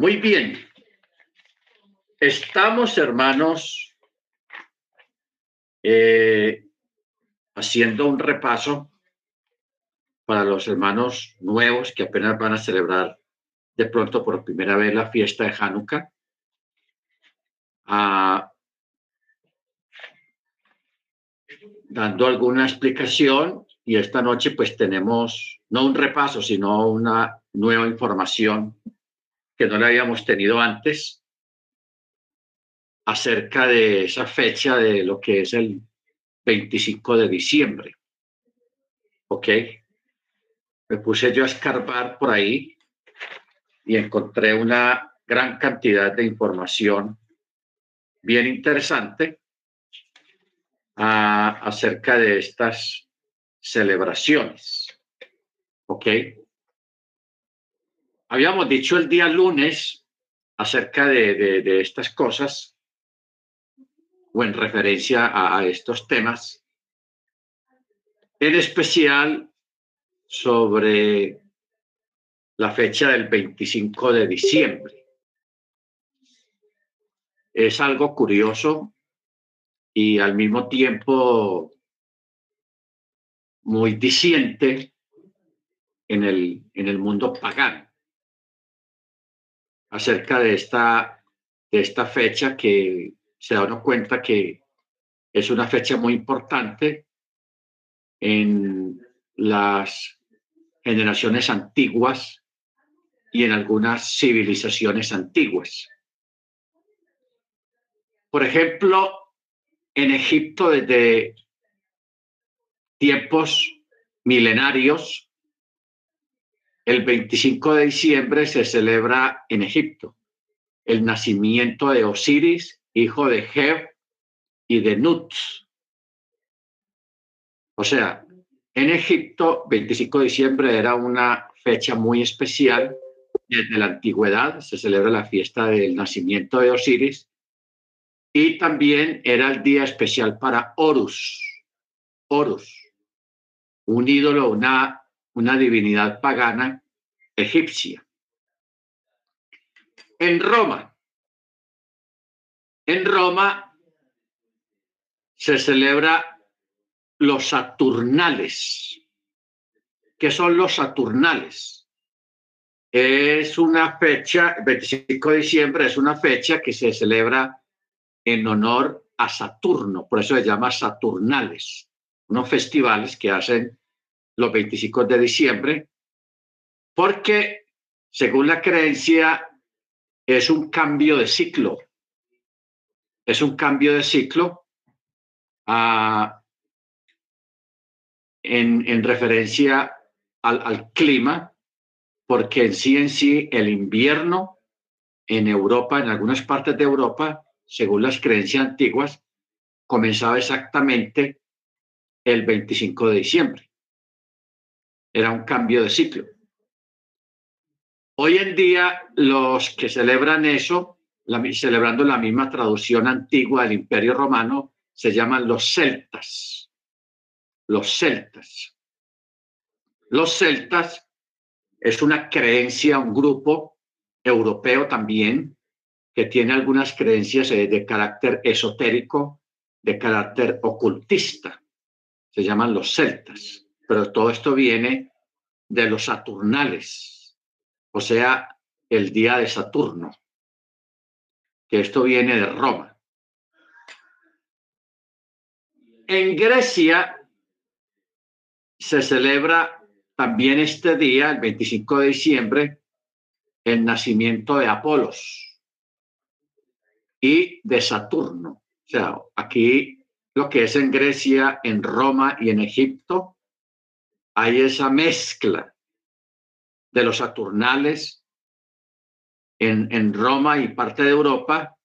Muy bien. Estamos, hermanos, eh, haciendo un repaso para los hermanos nuevos que apenas van a celebrar de pronto por primera vez la fiesta de Hanukkah. Ah, dando alguna explicación y esta noche pues tenemos no un repaso, sino una nueva información que no la habíamos tenido antes acerca de esa fecha de lo que es el 25 de diciembre. ¿Ok? Me puse yo a escarbar por ahí y encontré una gran cantidad de información bien interesante ah, acerca de estas celebraciones. ¿Ok? Habíamos dicho el día lunes acerca de, estas cosas o en referencia a, estos temas, en especial sobre la fecha del 25 de diciembre. Es algo curioso y al mismo tiempo muy disiente en el, en el mundo pagano acerca de esta, de esta fecha que se da uno cuenta que es una fecha muy importante en las generaciones antiguas y en algunas civilizaciones antiguas. Por ejemplo, en Egipto desde tiempos milenarios, el 25 de diciembre se celebra en Egipto el nacimiento de Osiris, hijo de Geb y de Nut. O sea, en Egipto, 25 de diciembre era una fecha muy especial. Desde la antigüedad se celebra la fiesta del nacimiento de Osiris y también era el día especial para Horus. Horus, un ídolo, una, una divinidad pagana egipcia. En Roma, en Roma se celebra los Saturnales. ¿Qué son los Saturnales? Es una fecha, 25 de diciembre, es una fecha que se celebra en honor a Saturno, por eso se llama Saturnales, unos festivales que hacen los 25 de diciembre, porque según la creencia es un cambio de ciclo, es un cambio de ciclo a en, referencia al, al, clima, porque en sí en sí el invierno en Europa, en algunas partes de Europa, según las creencias antiguas, comenzaba exactamente el 25 de diciembre. Era un cambio de ciclo. Hoy en día, los que celebran eso, celebrando la misma traducción antigua del Imperio Romano, se llaman los celtas los celtas. Los celtas es una creencia, un grupo europeo también, que tiene algunas creencias eh, de carácter esotérico, de carácter ocultista. Se llaman los celtas. Pero todo esto viene de los saturnales, o sea, el día de Saturno, que esto viene de Roma. En Grecia se celebra también este día, el 25 de diciembre, el nacimiento de Apolos y de Saturno. O sea, aquí lo que es en Grecia, en Roma y en Egipto, hay esa mezcla de los Saturnales en, Roma y parte de Europa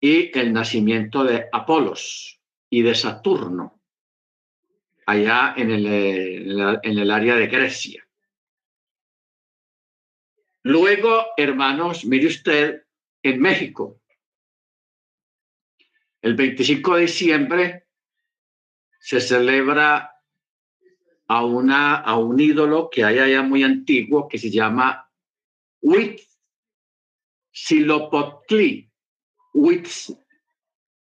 y el nacimiento de Apolos y de Saturno allá en el, en el área de Grecia. Luego, hermanos, mire usted, en México, el 25 de diciembre se celebra a, una, a un ídolo que hay allá muy antiguo que se llama Huit, Huitzilopochtli,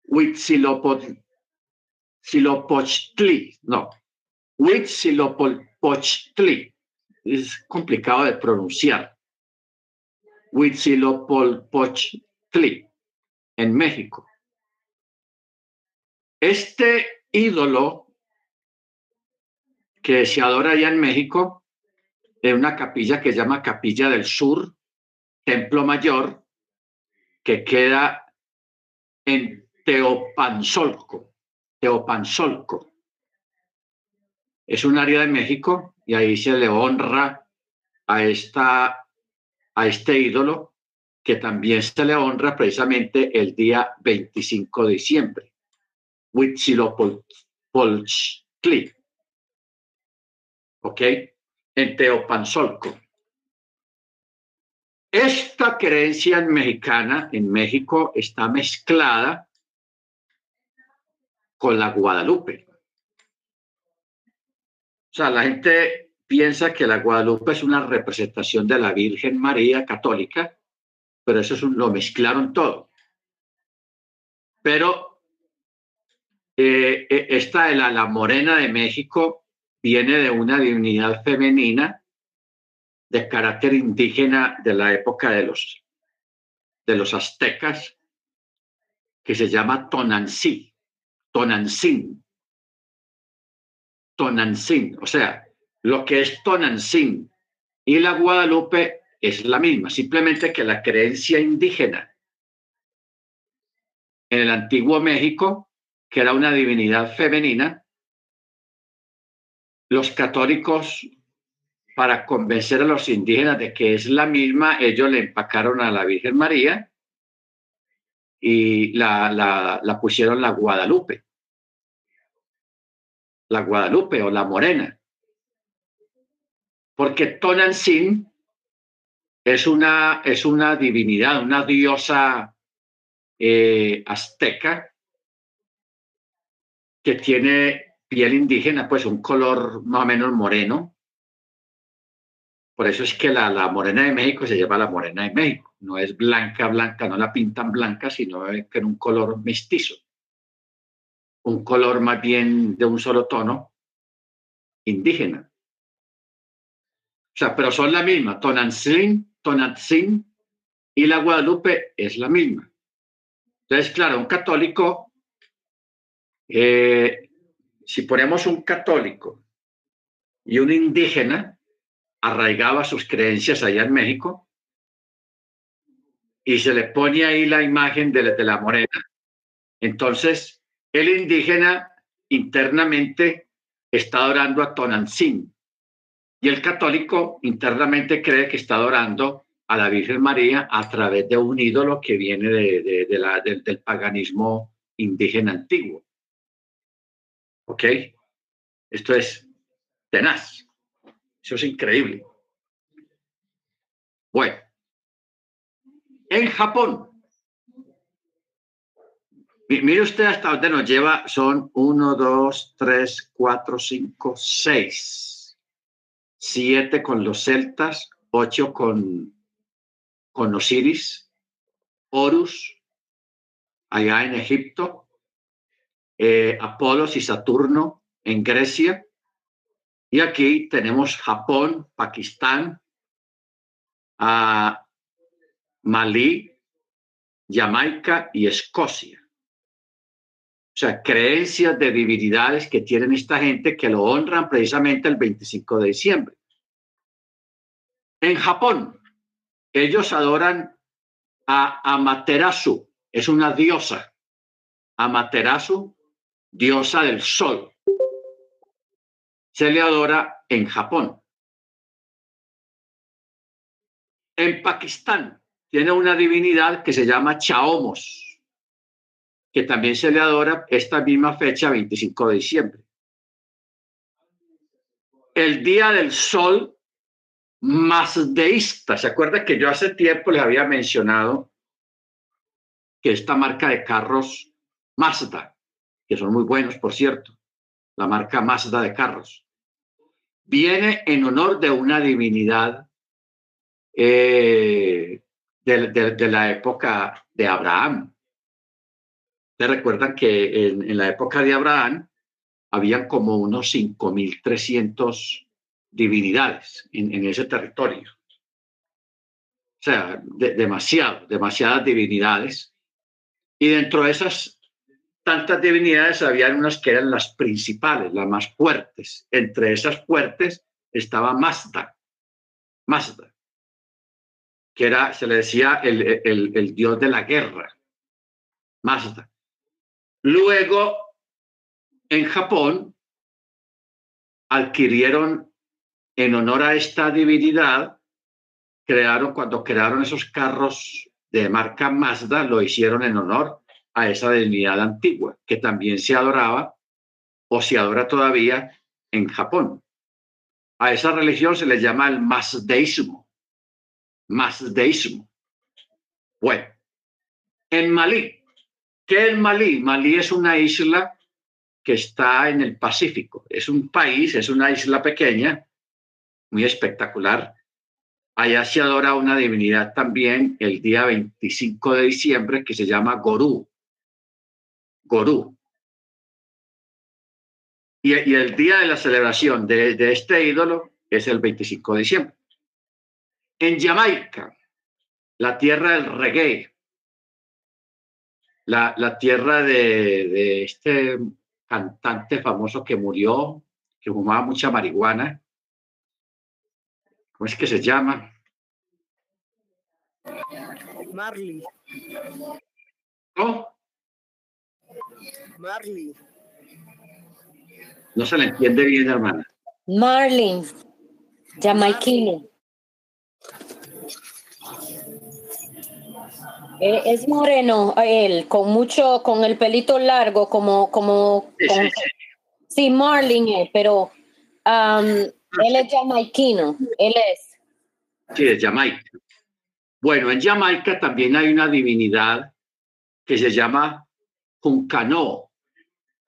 Huitzilopochtli, no, Huitzilopochtli, es complicado de pronunciar. Huitzilopochtli, en México. Este ídolo que se adora allá en México, en una capilla que se llama Capilla del Sur, Templo Mayor, que queda en Teopanzolco. Teopanzolco. Es un área de México y ahí se le honra a, esta, a este ídolo que también se le honra precisamente el día 25 de diciembre. Huitzilopochtli. ¿Ok? En Teopanzolco. Esta creencia mexicana en México está mezclada con la Guadalupe. O sea, la gente piensa que la Guadalupe es una representación de la Virgen María católica, pero eso es lo mezclaron todo. Pero eh, eh, la, la morena de México viene de una divinidad femenina de carácter indígena de la época de los, de los aztecas, que se llama Tonancí, Tonantzin. Tonantzin, o sea, lo que es Tonantzin y la Guadalupe es la misma, simplemente que la creencia indígena en el antiguo México que era una divinidad femenina, los católicos, para convencer a los indígenas de que es la misma, ellos le empacaron a la Virgen María y la, la, pusieron la Guadalupe. La Guadalupe o la Morena. Porque Tonantzin es una, es una divinidad, una diosa eh, azteca que tiene piel indígena, pues un color más o menos moreno. Por eso es que la, la morena de México se llama la morena de México. No es blanca, blanca, no la pintan blanca, sino que en un color mestizo. Un color más bien de un solo tono, indígena. O sea, pero son la misma. Tonantzin, Tonantzin y la Guadalupe es la misma. Entonces, claro, un católico eh, si ponemos un católico y un indígena arraigaba sus creencias allá en México y se le pone ahí la imagen de la, de la morena, entonces el indígena internamente está adorando a Tonantzin y el católico internamente cree que está adorando a la Virgen María a través de un ídolo que viene de, la, del paganismo indígena antiguo. ¿Ok? Esto es tenaz. Eso es increíble. Bueno, en Japón, mire usted hasta dónde nos lleva, son uno, dos, tres, cuatro, cinco, seis, siete con los celtas, ocho con, con Osiris, Horus, allá en Egipto, eh, Apolos y Saturno en Grecia. Y aquí tenemos Japón, Pakistán, Malí, Jamaica y Escocia. O sea, creencias de divinidades que tienen esta gente que lo honran precisamente el 25 de diciembre. En Japón, ellos adoran a Amaterasu, es una diosa. Amaterasu diosa del sol. Se le adora en Japón. En Pakistán tiene una divinidad que se llama Chaomos, que también se le adora esta misma fecha, 25 de diciembre. El día del sol masdeísta. ¿Se acuerda que yo hace tiempo les había mencionado que esta marca de carros Mazda que son muy buenos, por cierto, la marca Mazda de carros, viene en honor de una divinidad eh, de, la época de Abraham. ¿Te recuerdan que en, la época de Abraham habían como unos 5.300 divinidades en, ese territorio? O sea, demasiado, demasiadas divinidades. Y dentro de esas tantas divinidades había unas que eran las principales, las más fuertes. Entre esas fuertes estaba Mazda. Mazda que era, se le decía el, el, dios de la guerra, Mazda. Luego, en Japón, adquirieron en honor a esta divinidad, crearon, cuando crearon esos carros de marca Mazda, lo hicieron en honor a esa divinidad antigua, que también se adoraba o se adora todavía en Japón. A esa religión se le llama el Mazdeísmo masdeísmo. Bueno, en Malí, ¿qué es Malí? Malí es una isla que está en el Pacífico. Es un país, es una isla pequeña, muy espectacular. Allá se adora una divinidad también el día 25 de diciembre que se llama Gorú. Gorú. Y, el día de la celebración de, de este ídolo es el 25 de diciembre. En Jamaica, la tierra del reggae, la, tierra de, este cantante famoso que murió, que fumaba mucha marihuana. ¿Cómo es que se llama? Marley. Marley. No se le entiende bien, hermana. Marley, jamaiquino. Eh, es moreno él, con mucho, con el pelito largo, como, como, sí, Marlin, pero um, él es jamaiquino, él es. Sí, es Jamaica. Bueno, en Jamaica también hay una divinidad que se llama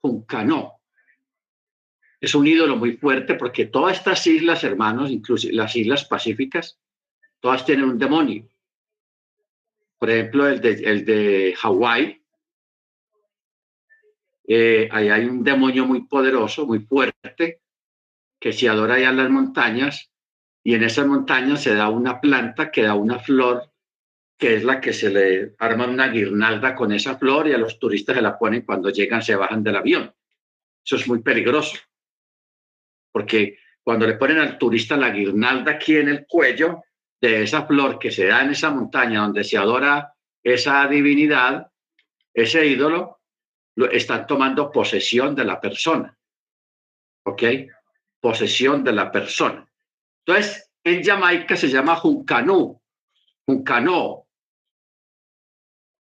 Juncano. Juncano. Es un ídolo muy fuerte porque todas estas islas, hermanos, incluso las islas pacíficas, todas tienen un demonio. Por ejemplo, el de, el de Hawái, eh, ahí hay un demonio muy poderoso, muy fuerte, que se adora allá en las montañas, y en esas montañas se da una planta que da una flor, que es la que se le arma una guirnalda con esa flor y a los turistas se la ponen cuando llegan, se bajan del avión. Eso es muy peligroso, porque cuando le ponen al turista la guirnalda aquí en el cuello, de esa flor que se da en esa montaña donde se adora esa divinidad, ese ídolo, lo, están tomando posesión de la persona. ¿Ok? Posesión de la persona. Entonces, en Jamaica se llama Juncanú, Juncanó,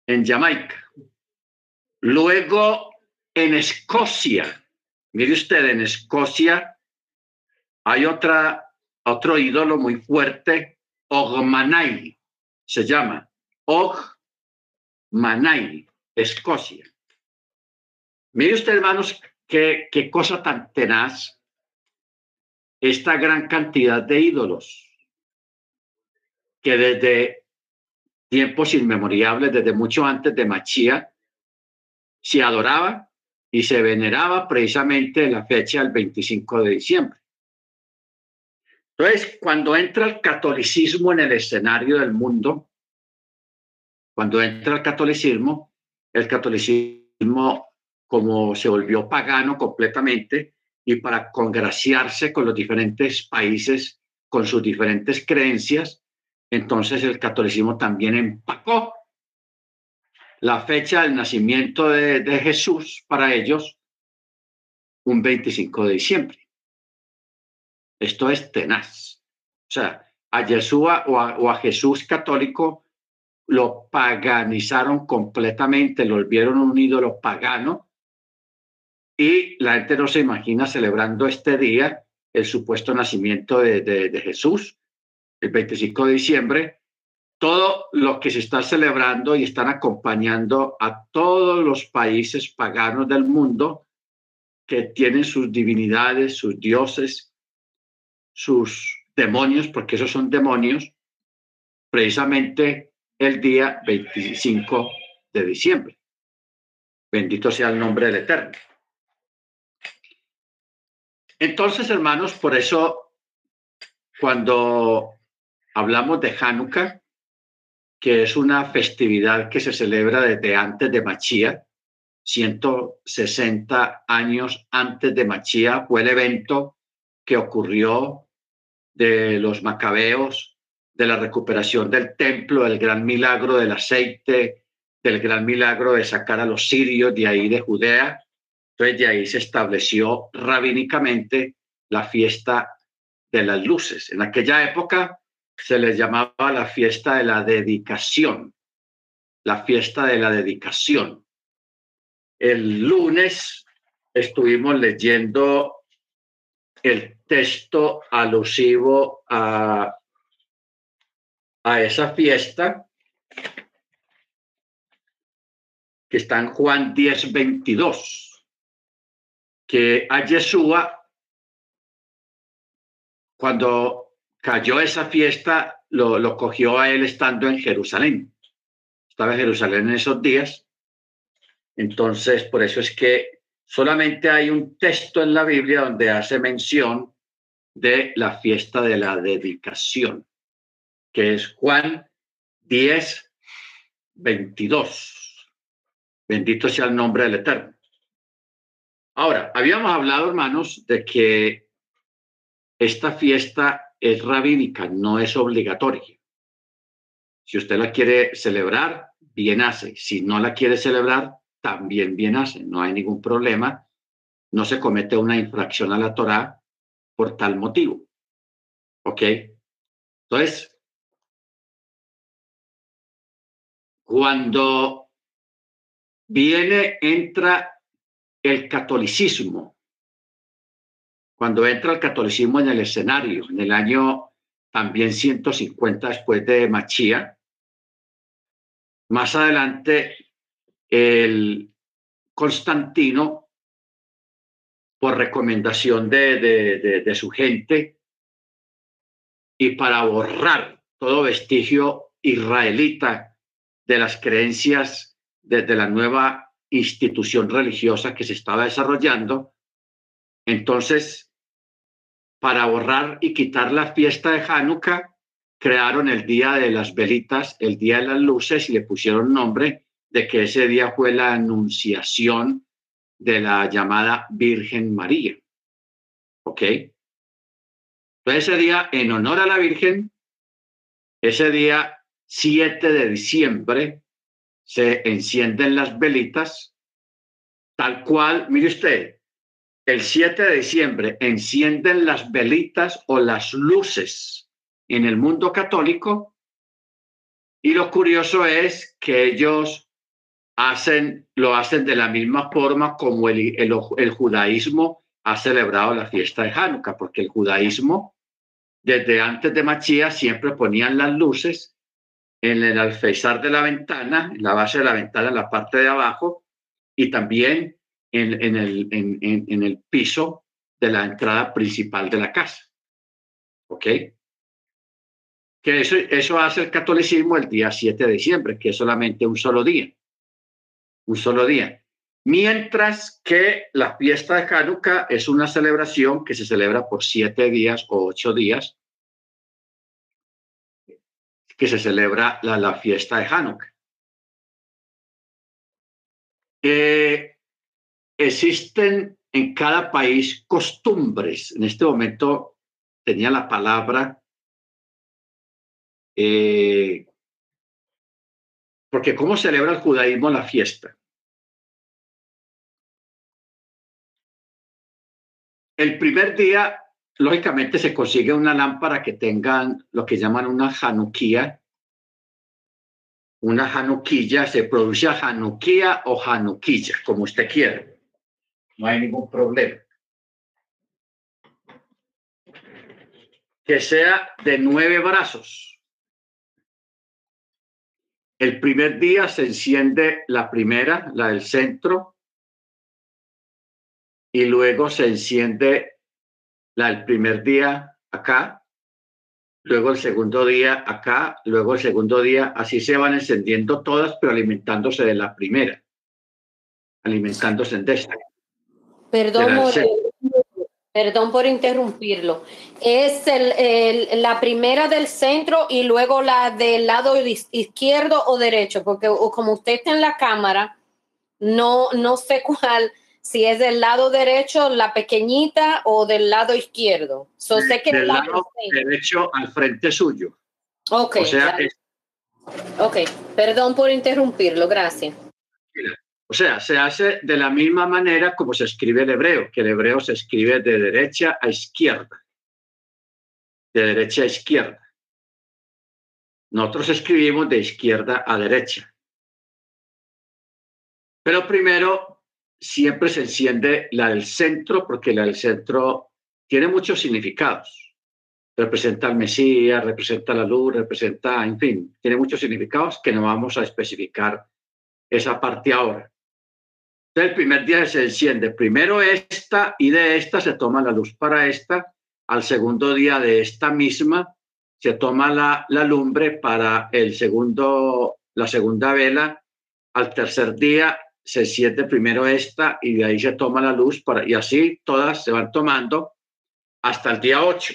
en Jamaica. Luego, en Escocia, mire usted, en Escocia hay otra, otro ídolo muy fuerte Ogmanay, se llama Ogmanay, Escocia. Mire usted, hermanos, qué, qué cosa tan tenaz esta gran cantidad de ídolos que desde tiempos inmemoriales, desde mucho antes de Machía, se adoraba y se veneraba precisamente la fecha del 25 de diciembre. Entonces, cuando entra el catolicismo en el escenario del mundo, cuando entra el catolicismo, el catolicismo como se volvió pagano completamente y para congraciarse con los diferentes países, con sus diferentes creencias, entonces el catolicismo también empacó la fecha del nacimiento de, Jesús para ellos un 25 de diciembre. Esto es tenaz. O sea, a Yeshua o a, Jesús católico lo paganizaron completamente, lo volvieron un ídolo pagano y la gente no se imagina celebrando este día, el supuesto nacimiento de, Jesús, el 25 de diciembre, todo lo que se está celebrando y están acompañando a todos los países paganos del mundo que tienen sus divinidades, sus dioses, sus demonios, porque esos son demonios, precisamente el día 25 de diciembre. Bendito sea el nombre del Eterno. Entonces, hermanos, por eso cuando hablamos de Hanukkah, que es una festividad que se celebra desde antes de Machía, 160 años antes de Machía, fue el evento que ocurrió de los macabeos, de la recuperación del templo, el gran milagro del aceite, del gran milagro de sacar a los sirios de ahí de Judea. Entonces de ahí se estableció rabínicamente la fiesta de las luces. En aquella época se les llamaba la fiesta de la dedicación, la fiesta de la dedicación. El lunes estuvimos leyendo el texto alusivo a, a esa fiesta que está en Juan 10, 22, que a Yeshua, cuando cayó esa fiesta, lo, lo cogió a él estando en Jerusalén. Estaba en Jerusalén en esos días. Entonces, por eso es que solamente hay un texto en la Biblia donde hace mención de la fiesta de la dedicación, que es Juan 10, 22. Bendito sea el nombre del Eterno. Ahora, habíamos hablado, hermanos, de que esta fiesta es rabínica, no es obligatoria. Si usted la quiere celebrar, bien hace. Si no la quiere celebrar, también bien hace. No hay ningún problema. No se comete una infracción a la Torá por tal motivo. ¿Ok? Entonces, cuando viene, entra el catolicismo. Cuando entra el catolicismo en el escenario, en el año también 150 después de Machía, más adelante el Constantino, por recomendación de, su gente y para borrar todo vestigio israelita de las creencias desde la nueva institución religiosa que se estaba desarrollando. Entonces, para borrar y quitar la fiesta de Hanukkah, crearon el día de las velitas, el día de las luces y le pusieron nombre de que ese día fue la anunciación de la llamada Virgen María. ¿Ok? Entonces ese día, en honor a la Virgen, ese día 7 de diciembre, se encienden las velitas, tal cual, mire usted, el 7 de diciembre encienden las velitas o las luces en el mundo católico y lo curioso es que ellos hacen, lo hacen de la misma forma como el, judaísmo ha celebrado la fiesta de Hanukkah, porque el judaísmo desde antes de Machías siempre ponían las luces en el alféizar de la ventana, en la base de la ventana, en la parte de abajo, y también en, en, el, en, en, el piso de la entrada principal de la casa. ¿Ok? Que eso, eso hace el catolicismo el día 7 de diciembre, que es solamente un solo día. Un solo día. Mientras que la fiesta de Hanukkah es una celebración que se celebra por siete días o ocho días que se celebra la, la fiesta de Hanukkah. Eh, existen en cada país costumbres. En este momento tenía la palabra eh, porque ¿cómo celebra el judaísmo la fiesta? El primer día lógicamente se consigue una lámpara que tengan lo que llaman una januquía. Una januquilla, se produce januquía o januquilla, como usted quiera. No hay ningún problema. Que sea de nueve brazos. El primer día se enciende la primera, la del centro, y luego se enciende la del primer día acá, luego el segundo día acá, luego el segundo día, así se van encendiendo todas, pero alimentándose de la primera, alimentándose en esta. Perdón, perdón por interrumpirlo. Es el, la primera del centro y luego la del lado izquierdo o derecho, porque como usted está en la cámara, no, no sé cuál si es del lado derecho, la pequeñita, o del lado izquierdo. So, sé que del lado, derecho al frente suyo. Ok. O sea, ok, perdón por interrumpirlo, gracias. O sea, se hace de la misma manera como se escribe el hebreo, que el hebreo se escribe de derecha a izquierda. De derecha a izquierda. Nosotros escribimos de izquierda a derecha. Pero primero siempre se enciende la del centro, porque la del centro tiene muchos significados. Representa al Mesías, representa la luz, representa, en fin, tiene muchos significados que no vamos a especificar esa parte ahora. Entonces, el primer día se enciende primero esta y de esta se toma la luz para esta. Al segundo día de esta misma se toma la, la lumbre para el segundo, la segunda vela. Al tercer día se siente primero esta y de ahí se toma la luz para, y así todas se van tomando hasta el día 8.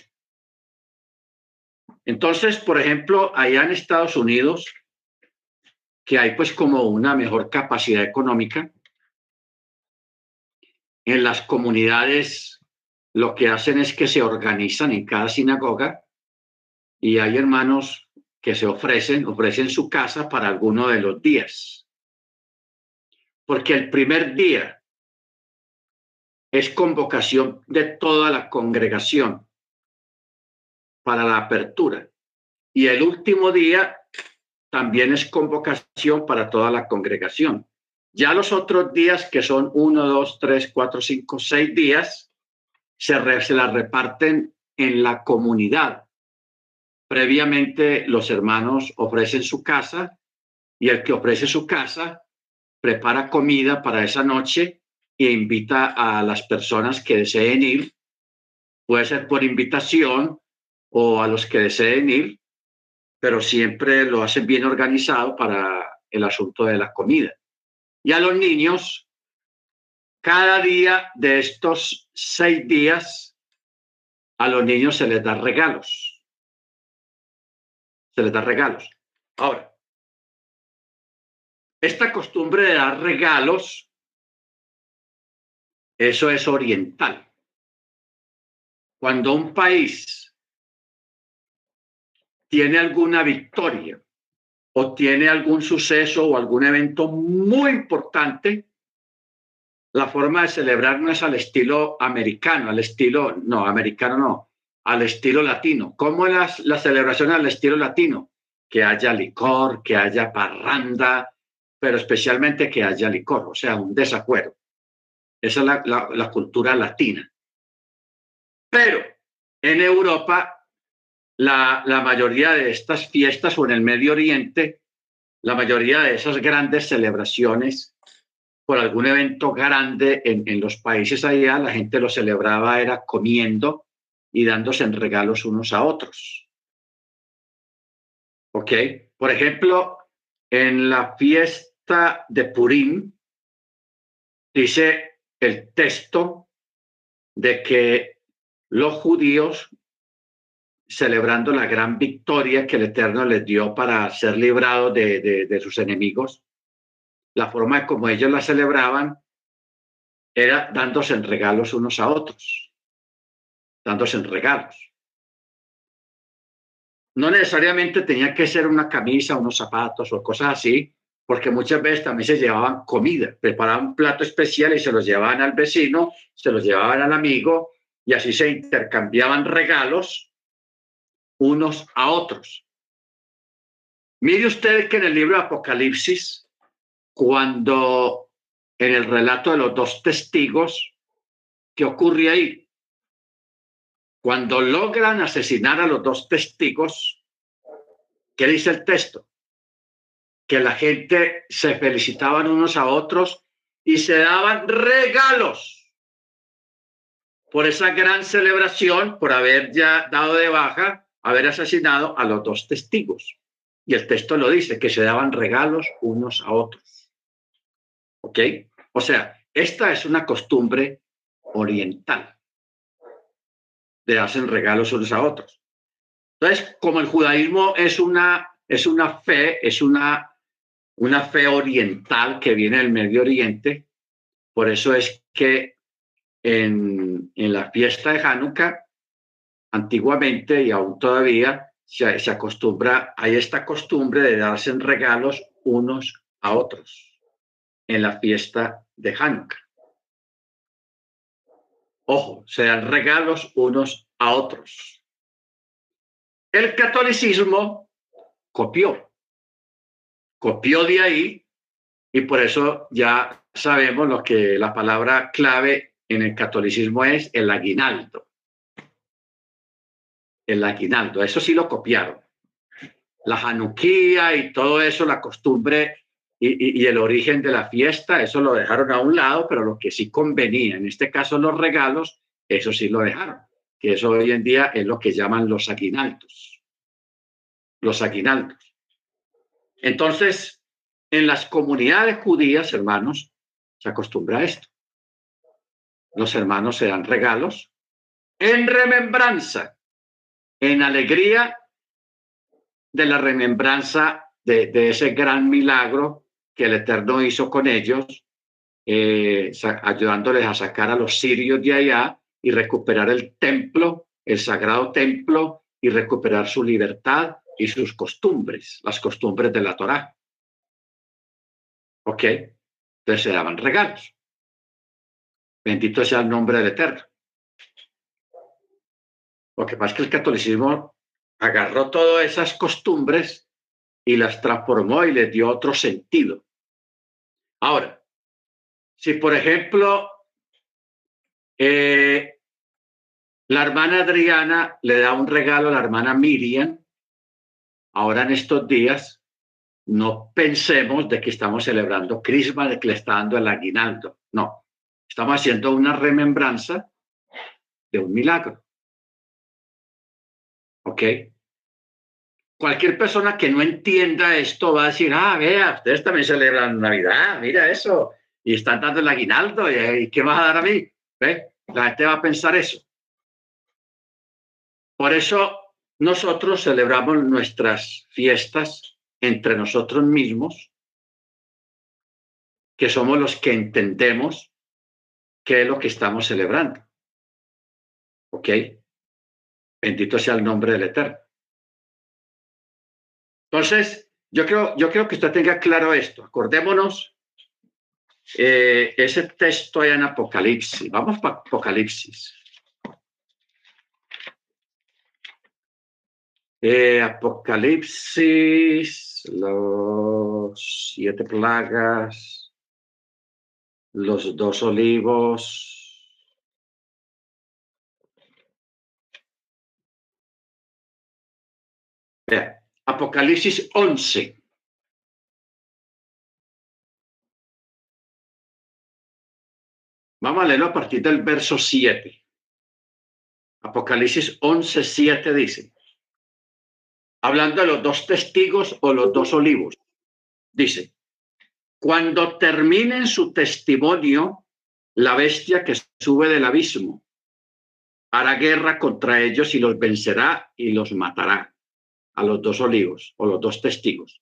Entonces, por ejemplo, allá en Estados Unidos, que hay pues como una mejor capacidad económica, en las comunidades lo que hacen es que se organizan en cada sinagoga y hay hermanos que se ofrecen, ofrecen su casa para alguno de los días porque el primer día es convocación de toda la congregación para la apertura. Y el último día también es convocación para toda la congregación. Ya los otros días, que son uno, dos, tres, cuatro, cinco, seis días, se, se las reparten en la comunidad. Previamente los hermanos ofrecen su casa y el que ofrece su casa prepara comida para esa noche e invita a las personas que deseen ir, puede ser por invitación o a los que deseen ir, pero siempre lo hacen bien organizado para el asunto de la comida. Y a los niños, cada día de estos seis días, a los niños se les da regalos. Se les da regalos. Ahora, esta costumbre de dar regalos, eso es oriental. Cuando un país tiene alguna victoria o tiene algún suceso o algún evento muy importante, la forma de celebrar no es al estilo americano, al estilo, no, americano no, al estilo latino. ¿Cómo es la, la celebración al estilo latino? Que haya licor, que haya parranda, pero especialmente que haya licor, o sea, un desacuerdo. Esa es la, cultura latina. Pero en Europa, la, la, mayoría de estas fiestas o en el Medio Oriente, la mayoría de esas grandes celebraciones por algún evento grande en, en los países allá, la gente lo celebraba era comiendo y dándose en regalos unos a otros. ¿Ok? Por ejemplo, en la fiesta de Purim, dice el texto de que los judíos, celebrando la gran victoria que el Eterno les dio para ser librados de, sus enemigos, la forma como ellos la celebraban era dándose en regalos unos a otros, dándose en regalos. No necesariamente tenía que ser una camisa, unos zapatos o cosas así, porque muchas veces también se llevaban comida, preparaban un plato especial y se los llevaban al vecino, se los llevaban al amigo y así se intercambiaban regalos unos a otros. Mire usted que en el libro de Apocalipsis, cuando en el relato de los dos testigos, ¿qué ocurre ahí? Cuando logran asesinar a los dos testigos, ¿qué dice el texto? Que la gente se felicitaban unos a otros y se daban regalos por esa gran celebración, por haber ya dado de baja haber asesinado a los dos testigos. Y el texto lo dice, que se daban regalos unos a otros. ¿Ok? O sea, esta es una costumbre oriental de hacen regalos unos a otros. Entonces, como el judaísmo es una, es una fe, es una, una fe oriental que viene del Medio Oriente, por eso es que en, en la fiesta de Hanukkah, antiguamente y aún todavía, se, acostumbra, hay esta costumbre de darse regalos unos a otros en la fiesta de Hanukkah. Ojo, se dan regalos unos a otros. El catolicismo copió, copió de ahí y por eso ya sabemos lo que la palabra clave en el catolicismo es el aguinaldo. El aguinaldo, eso sí lo copiaron. La januquía y todo eso, la costumbre y, el origen de la fiesta, eso lo dejaron a un lado, pero lo que sí convenía, en este caso los regalos, eso sí lo dejaron, que eso hoy en día es lo que llaman los aguinaldos. Los aguinaldos. Entonces, en las comunidades judías, hermanos, se acostumbra a esto. Los hermanos se dan regalos en remembranza, en alegría de la remembranza de, ese gran milagro que el Eterno hizo con ellos, eh, ayudándoles a sacar a los sirios de allá y recuperar el templo, el sagrado templo, y recuperar su libertad y sus costumbres, las costumbres de la Torá. ¿Ok? Entonces se daban regalos. Bendito sea el nombre del Eterno. Lo que pasa es que el catolicismo agarró todas esas costumbres y las transformó y les dio otro sentido. Ahora, si por ejemplo eh, la hermana Adriana le da un regalo a la hermana Miriam, ahora en estos días, no pensemos de que estamos celebrando Crisma, de que le está dando el aguinaldo. No, estamos haciendo una remembranza de un milagro. ¿Ok? cualquier persona que no entienda esto va a decir, ah, vea, ustedes también celebran Navidad, mira eso, y están dando el aguinaldo, ¿y qué vas a dar a mí? ¿Ve? La gente va a pensar eso. Por eso nosotros celebramos nuestras fiestas entre nosotros mismos, que somos los que entendemos qué es lo que estamos celebrando. ¿Ok? Bendito sea el nombre del Eterno. Entonces, yo creo, yo creo que usted tenga claro esto. Acordémonos eh, ese texto en Apocalipsis. Vamos para Apocalipsis. Eh, Apocalipsis, los siete plagas, los dos olivos. Apocalipsis 11. Vamos a leerlo a partir del verso 7. Apocalipsis 11, 7 dice, hablando de los dos testigos o los dos olivos, dice, cuando terminen su testimonio, la bestia que sube del abismo hará guerra contra ellos y los vencerá y los matará a los dos olivos o los dos testigos.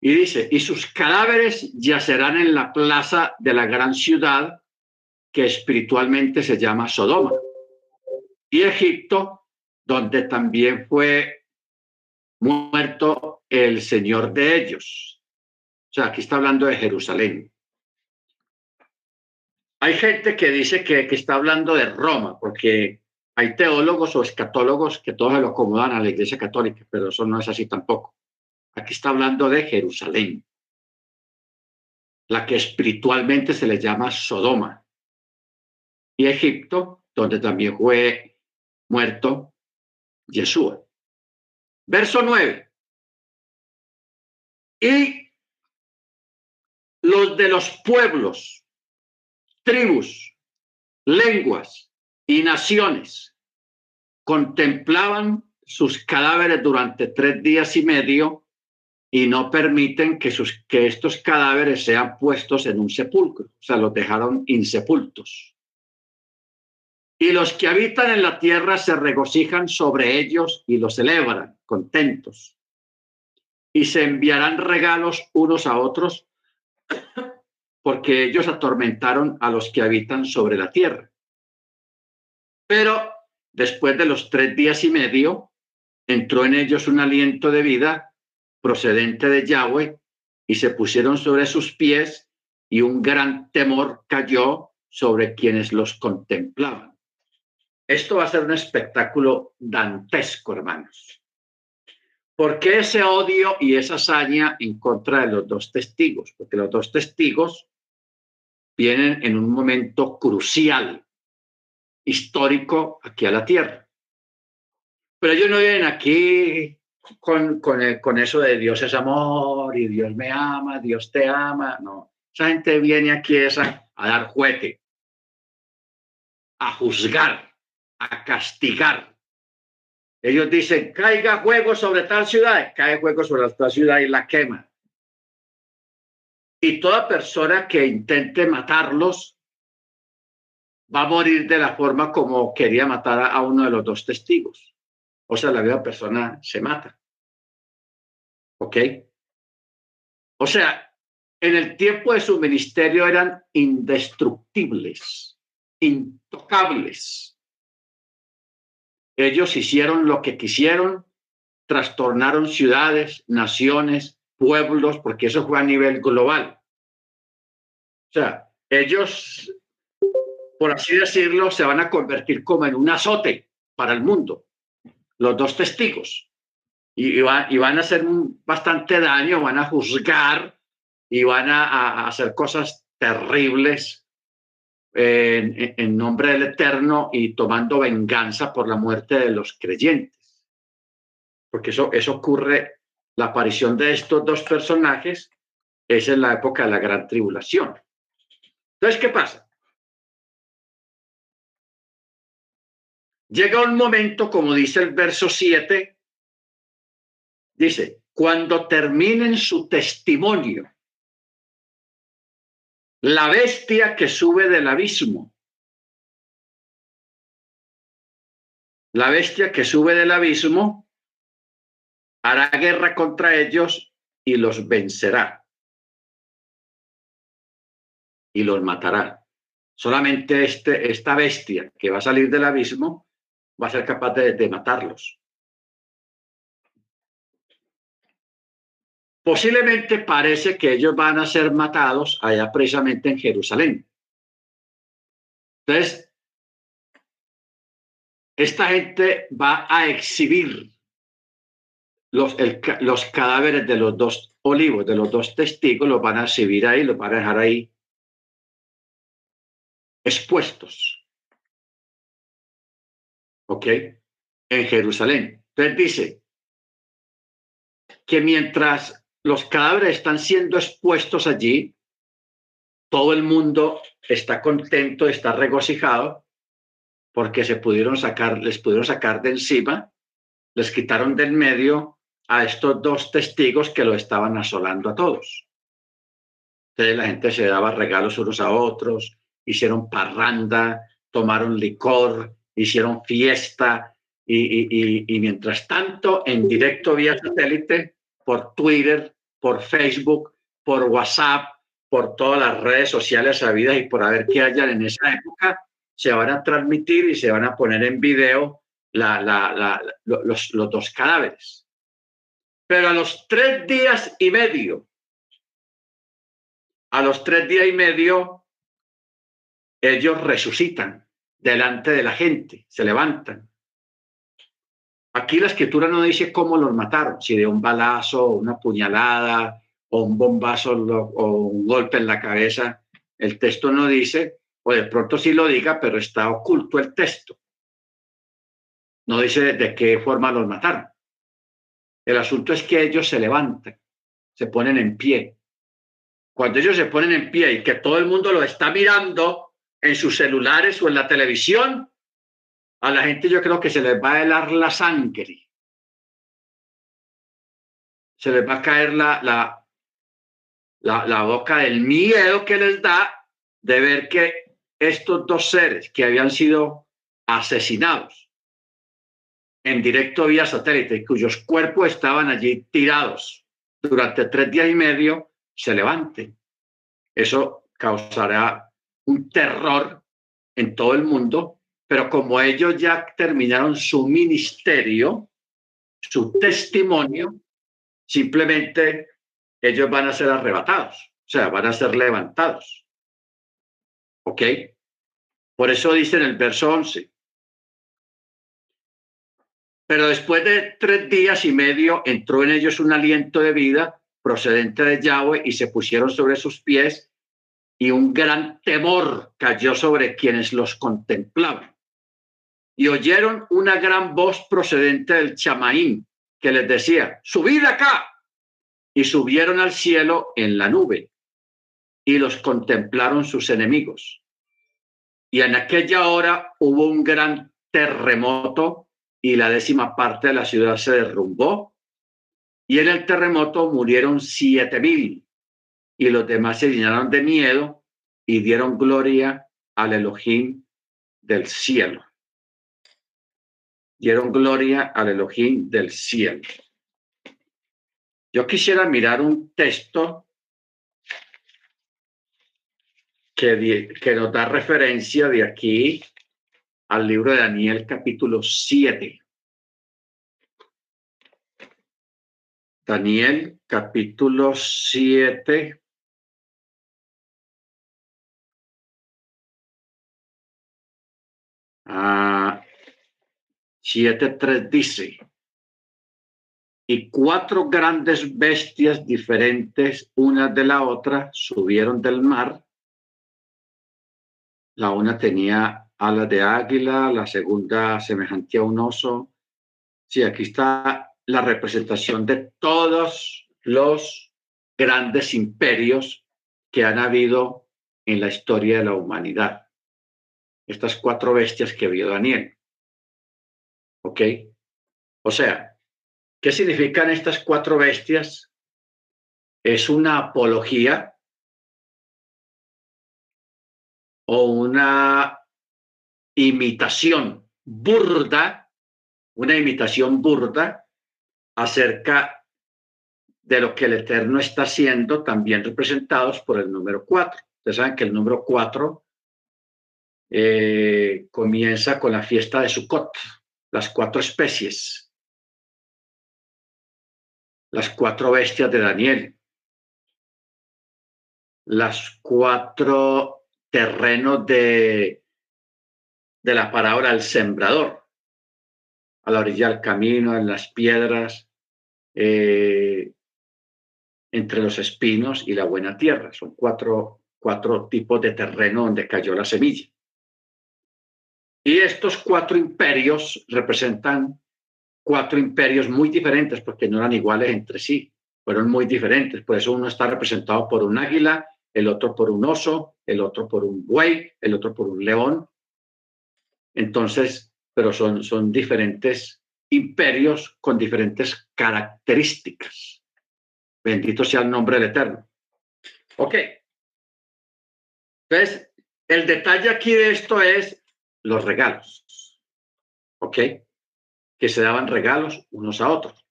Y dice, y sus cadáveres yacerán en la plaza de la gran ciudad que espiritualmente se llama Sodoma. Y Egipto, donde también fue muerto el Señor de ellos. O sea, aquí está hablando de Jerusalén. Hay gente que dice que, que está hablando de Roma, porque hay teólogos o escatólogos que todos lo acomodan a la Iglesia Católica, pero eso no es así tampoco. Aquí está hablando de Jerusalén, la que espiritualmente se le llama Sodoma, y Egipto, donde también fue muerto Yeshua. Verso 9. Y los de los pueblos, tribus, lenguas, y naciones contemplaban sus cadáveres durante tres días y medio y no permiten que, sus, que estos cadáveres sean puestos en un sepulcro. O sea, los dejaron insepultos. Y los que habitan en la tierra se regocijan sobre ellos y los celebran, contentos. Y se enviarán regalos unos a otros porque ellos atormentaron a los que habitan sobre la tierra. Pero después de los tres días y medio, entró en ellos un aliento de vida procedente de Yahweh y se pusieron sobre sus pies y un gran temor cayó sobre quienes los contemplaban. Esto va a ser un espectáculo dantesco, hermanos. ¿Por qué ese odio y esa hazaña en contra de los dos testigos? Porque los dos testigos vienen en un momento crucial, histórico, aquí a la tierra. Pero ellos no vienen aquí con, con, eso de Dios es amor y Dios me ama, Dios te ama. No, esa gente viene aquí a, a dar juguete, a juzgar, a castigar. Ellos dicen, caiga fuego sobre tal ciudad, cae fuego sobre tal ciudad y la quema. Y toda persona que intente matarlos va a morir de la forma como quería matar a uno de los dos testigos. O sea, la misma persona se mata. ¿Ok? O sea, en el tiempo de su ministerio eran indestructibles, intocables. Ellos hicieron lo que quisieron, trastornaron ciudades, naciones, pueblos, porque eso fue a nivel global. O sea, ellos, por así decirlo, se van a convertir como en un azote para el mundo los dos testigos y, van a hacer bastante daño, van a juzgar y van a, hacer cosas terribles en, nombre del Eterno y tomando venganza por la muerte de los creyentes. Porque eso, eso ocurre, la aparición de estos dos personajes es en la época de la gran tribulación. Entonces, ¿qué pasa? Llega un momento, como dice el verso 7, dice, cuando terminen su testimonio, la bestia que sube del abismo, la bestia que sube del abismo hará guerra contra ellos y los vencerá y los matará. Solamente este, esta bestia que va a salir del abismo va a ser capaz de, matarlos. Posiblemente parece que ellos van a ser matados allá precisamente en Jerusalén. Entonces, esta gente va a exhibir los, los cadáveres de los dos olivos, de los dos testigos, los van a exhibir ahí, los van a dejar ahí expuestos. ¿Ok? En Jerusalén. Entonces dice que mientras los cadáveres están siendo expuestos allí, todo el mundo está contento, está regocijado, porque se pudieron sacar, les pudieron sacar de encima, les quitaron del medio a estos dos testigos que lo estaban asolando a todos. Entonces la gente se daba regalos unos a otros, hicieron parranda, tomaron licor, hicieron fiesta y, mientras tanto en directo vía satélite por Twitter, por Facebook, por WhatsApp, por todas las redes sociales habidas y por a ver qué hayan en esa época, se van a transmitir y se van a poner en video los dos cadáveres. Pero a los tres días y medio, a los tres días y medio, ellos resucitan delante de la gente, se levantan. Aquí la escritura no dice cómo los mataron, si de un balazo, una puñalada, o un bombazo, o un golpe en la cabeza. El texto no dice, o de pronto sí lo diga, pero está oculto el texto. No dice de qué forma los mataron. El asunto es que ellos se levantan, se ponen en pie. Cuando ellos se ponen en pie y que todo el mundo lo está mirando, en sus celulares o en la televisión, a la gente yo creo que se les va a helar la sangre se les va a caer la, la, la, la boca del miedo que les da de ver que estos dos seres que habían sido asesinados en directo vía satélite, cuyos cuerpos estaban allí tirados durante tres días y medio, se levanten. Eso causará un terror en todo el mundo, pero como ellos ya terminaron su ministerio, su testimonio, simplemente ellos van a ser arrebatados, o sea, van a ser levantados. ¿Ok? Por eso dice en el verso 11. Pero después de tres días y medio entró en ellos un aliento de vida procedente de Yahweh y se pusieron sobre sus pies y un gran temor cayó sobre quienes los contemplaban. Y oyeron una gran voz procedente del chamaín que les decía, subid acá. Y subieron al cielo en la nube y los contemplaron sus enemigos. Y en aquella hora hubo un gran terremoto y la décima parte de la ciudad se derrumbó. Y en el terremoto murieron siete mil y los demás se llenaron de miedo y dieron gloria al Elohim del cielo. Dieron gloria al Elohim del cielo. Yo quisiera mirar un texto que, que nos da referencia de aquí al libro de Daniel capítulo 7. Daniel capítulo 7. Ah, 7.3 dice, y cuatro grandes bestias diferentes, una de la otra, subieron del mar. La una tenía alas de águila, la segunda semejante a un oso. Sí, aquí está la representación de todos los grandes imperios que han habido en la historia de la humanidad. Estas cuatro bestias que vio Daniel. ¿Ok? O sea, ¿qué significan estas cuatro bestias? Es una apología o una imitación burda, una imitación burda acerca de lo que el Eterno está haciendo, también representados por el número cuatro. Ustedes saben que el número cuatro eh, comienza con la fiesta de Sukkot, las cuatro especies, las cuatro bestias de Daniel, las cuatro terrenos de de la parábola del sembrador, a la orilla del camino, en las piedras, eh, entre los espinos y la buena tierra. Son cuatro, cuatro tipos de terreno donde cayó la semilla. Y estos cuatro imperios representan cuatro imperios muy diferentes porque no eran iguales entre sí, fueron muy diferentes. Por eso uno está representado por un águila, el otro por un oso, el otro por un buey, el otro por un león, entonces, pero son, son diferentes imperios con diferentes características. Bendito sea el nombre del Eterno. Ok. Entonces, el detalle aquí de esto es los regalos. ¿Ok? Que se daban regalos unos a otros.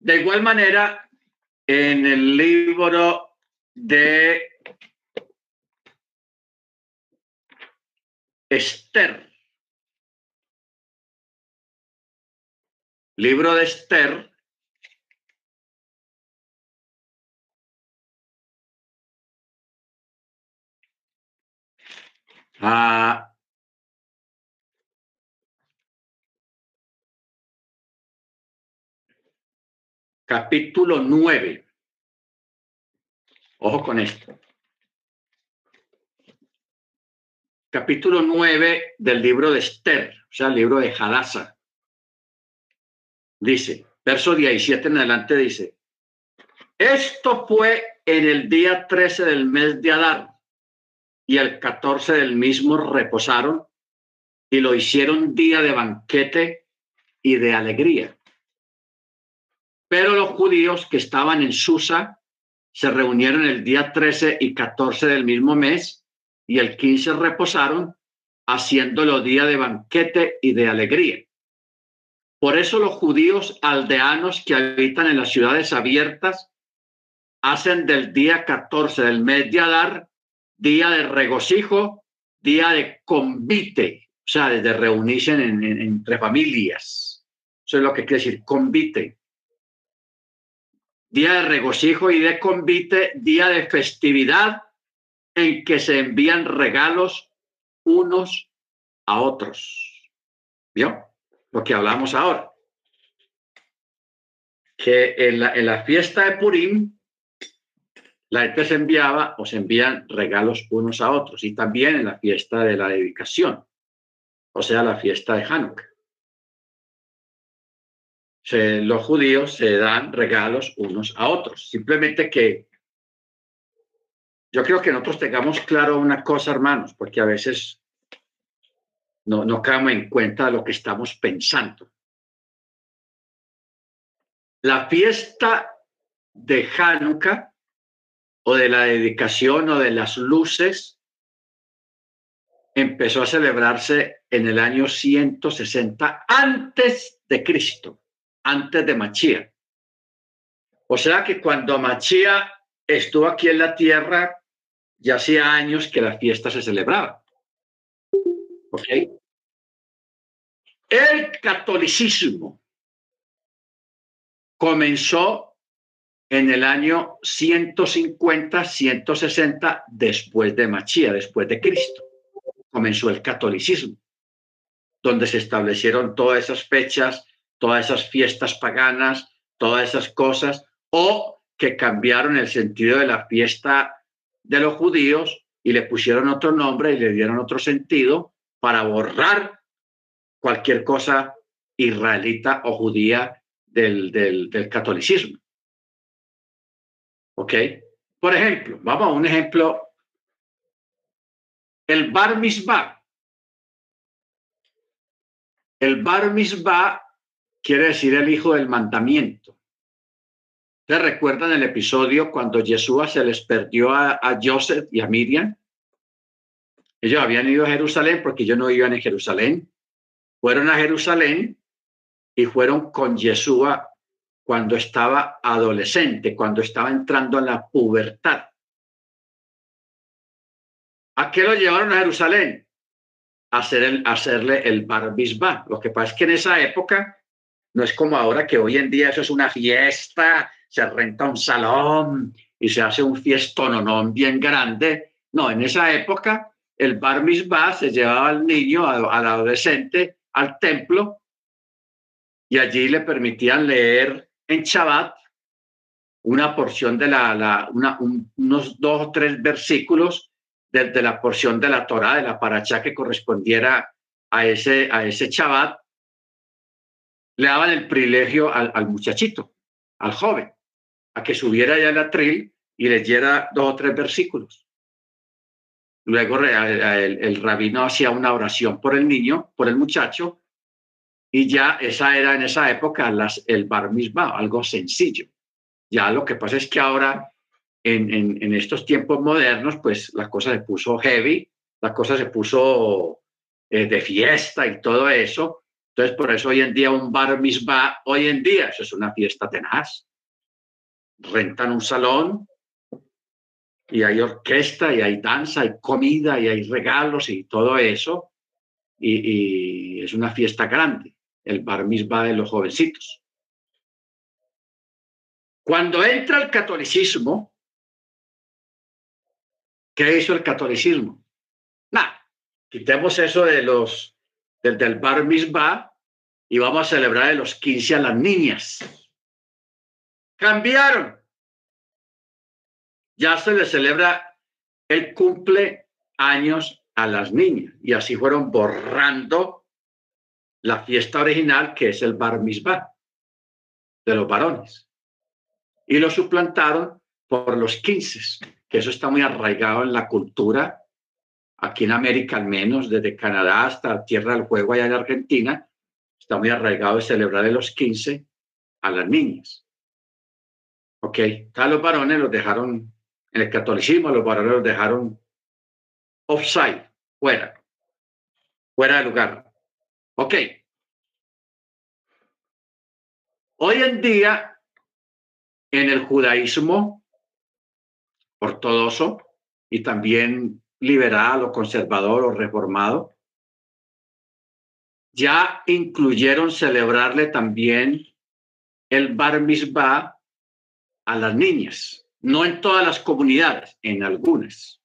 De igual manera, en el libro de Esther. Libro de Esther. Ah, capítulo nueve. Ojo con esto. capítulo 9 del libro de Esther, o sea, el libro de Hadassah. Dice, verso 17 en adelante dice, esto fue en el día 13 del mes de Adar y el 14 del mismo reposaron y lo hicieron día de banquete y de alegría. Pero los judíos que estaban en Susa se reunieron el día 13 y 14 del mismo mes y el 15 reposaron, haciéndolo día de banquete y de alegría. Por eso los judíos aldeanos que habitan en las ciudades abiertas hacen del día 14 del mes de Adar día de regocijo, día de convite, o sea, de reunirse entre familias. Eso es lo que quiere decir convite. Día de regocijo y de convite, día de festividad en que se envían regalos unos a otros. ¿Vio? Lo que hablamos ahora. Que en la, en la fiesta de Purim, la gente se enviaba o se envían regalos unos a otros y también en la fiesta de la dedicación, o sea, la fiesta de Hanukkah. Los judíos se dan regalos unos a otros. Simplemente que yo creo que nosotros tengamos claro una cosa, hermanos, porque a veces no, no en cuenta lo que estamos pensando. La fiesta de Hanukkah o de la dedicación o de las luces empezó a celebrarse en el año 160 antes de Cristo, antes de Machía. O sea que cuando Machía estuvo aquí en la tierra, ya hacía años que la fiesta se celebraba. ¿Ok? El catolicismo comenzó en el año 150, 160 después de Machía, después de Cristo. Comenzó el catolicismo, donde se establecieron todas esas fechas, todas esas fiestas paganas, todas esas cosas, o que cambiaron el sentido de la fiesta de los judíos y le pusieron otro nombre y le dieron otro sentido para borrar cualquier cosa israelita o judía del, del, catolicismo. ¿Ok? Por ejemplo, vamos a un ejemplo. El bar mitzvah. El bar mitzvah quiere decir el hijo del mandamiento. ¿Se recuerdan el episodio cuando Yeshua se les perdió a, a, Joseph y a Miriam? Ellos habían ido a Jerusalén porque ellos no iban en Jerusalén. Fueron a Jerusalén y fueron con Yeshua cuando estaba adolescente, cuando estaba entrando en la pubertad. ¿A qué lo llevaron a Jerusalén? A, hacerle el bar Lo que pasa es que en esa época no es como ahora que hoy en día eso es una fiesta, se renta un salón y se hace un fiestononón bien grande. No, en esa época el bar se llevaba al niño, al, adolescente, al templo y allí le permitían leer en Shabbat una porción de la, unos dos o tres versículos de, de, la porción de la Torah, de la paracha que correspondiera a ese, a ese Shabbat, le daban el privilegio al, muchachito, al joven, a que subiera ya al atril y leyera dos o tres versículos. Luego el, rabino hacía una oración por el niño, por el muchacho, y ya esa era en esa época las, el bar mitzvah, algo sencillo. Ya lo que pasa es que ahora, en, en, en, estos tiempos modernos, pues la cosa se puso heavy, la cosa se puso eh, de fiesta y todo eso. Entonces, por eso hoy en día un bar mitzvah, hoy en día, eso es una fiesta tenaz. Rentan un salón y hay orquesta y hay danza, hay comida y hay regalos y todo eso. y, es una fiesta grande el bar mitzvah de los jovencitos. Cuando entra el catolicismo, ¿qué hizo el catolicismo? Nada, quitemos eso de los, del, del bar mitzvah y vamos a celebrar de los 15 a las niñas. Cambiaron. Ya se le celebra el cumple años a las niñas y así fueron borrando la fiesta original, que es el bar mitzvah de los varones. Y lo suplantaron por los quince, que eso está muy arraigado en la cultura, aquí en América al menos, desde Canadá hasta Tierra del Fuego allá en Argentina, está muy arraigado de celebrar de los quince a las niñas. Ok, a los varones los dejaron, en el catolicismo los varones los dejaron offside, fuera, fuera de lugar. Ok. Hoy en día, en el judaísmo ortodoxo y también liberal o conservador o reformado, ya incluyeron celebrarle también el bar mitzvah a las niñas, no en todas las comunidades, en algunas.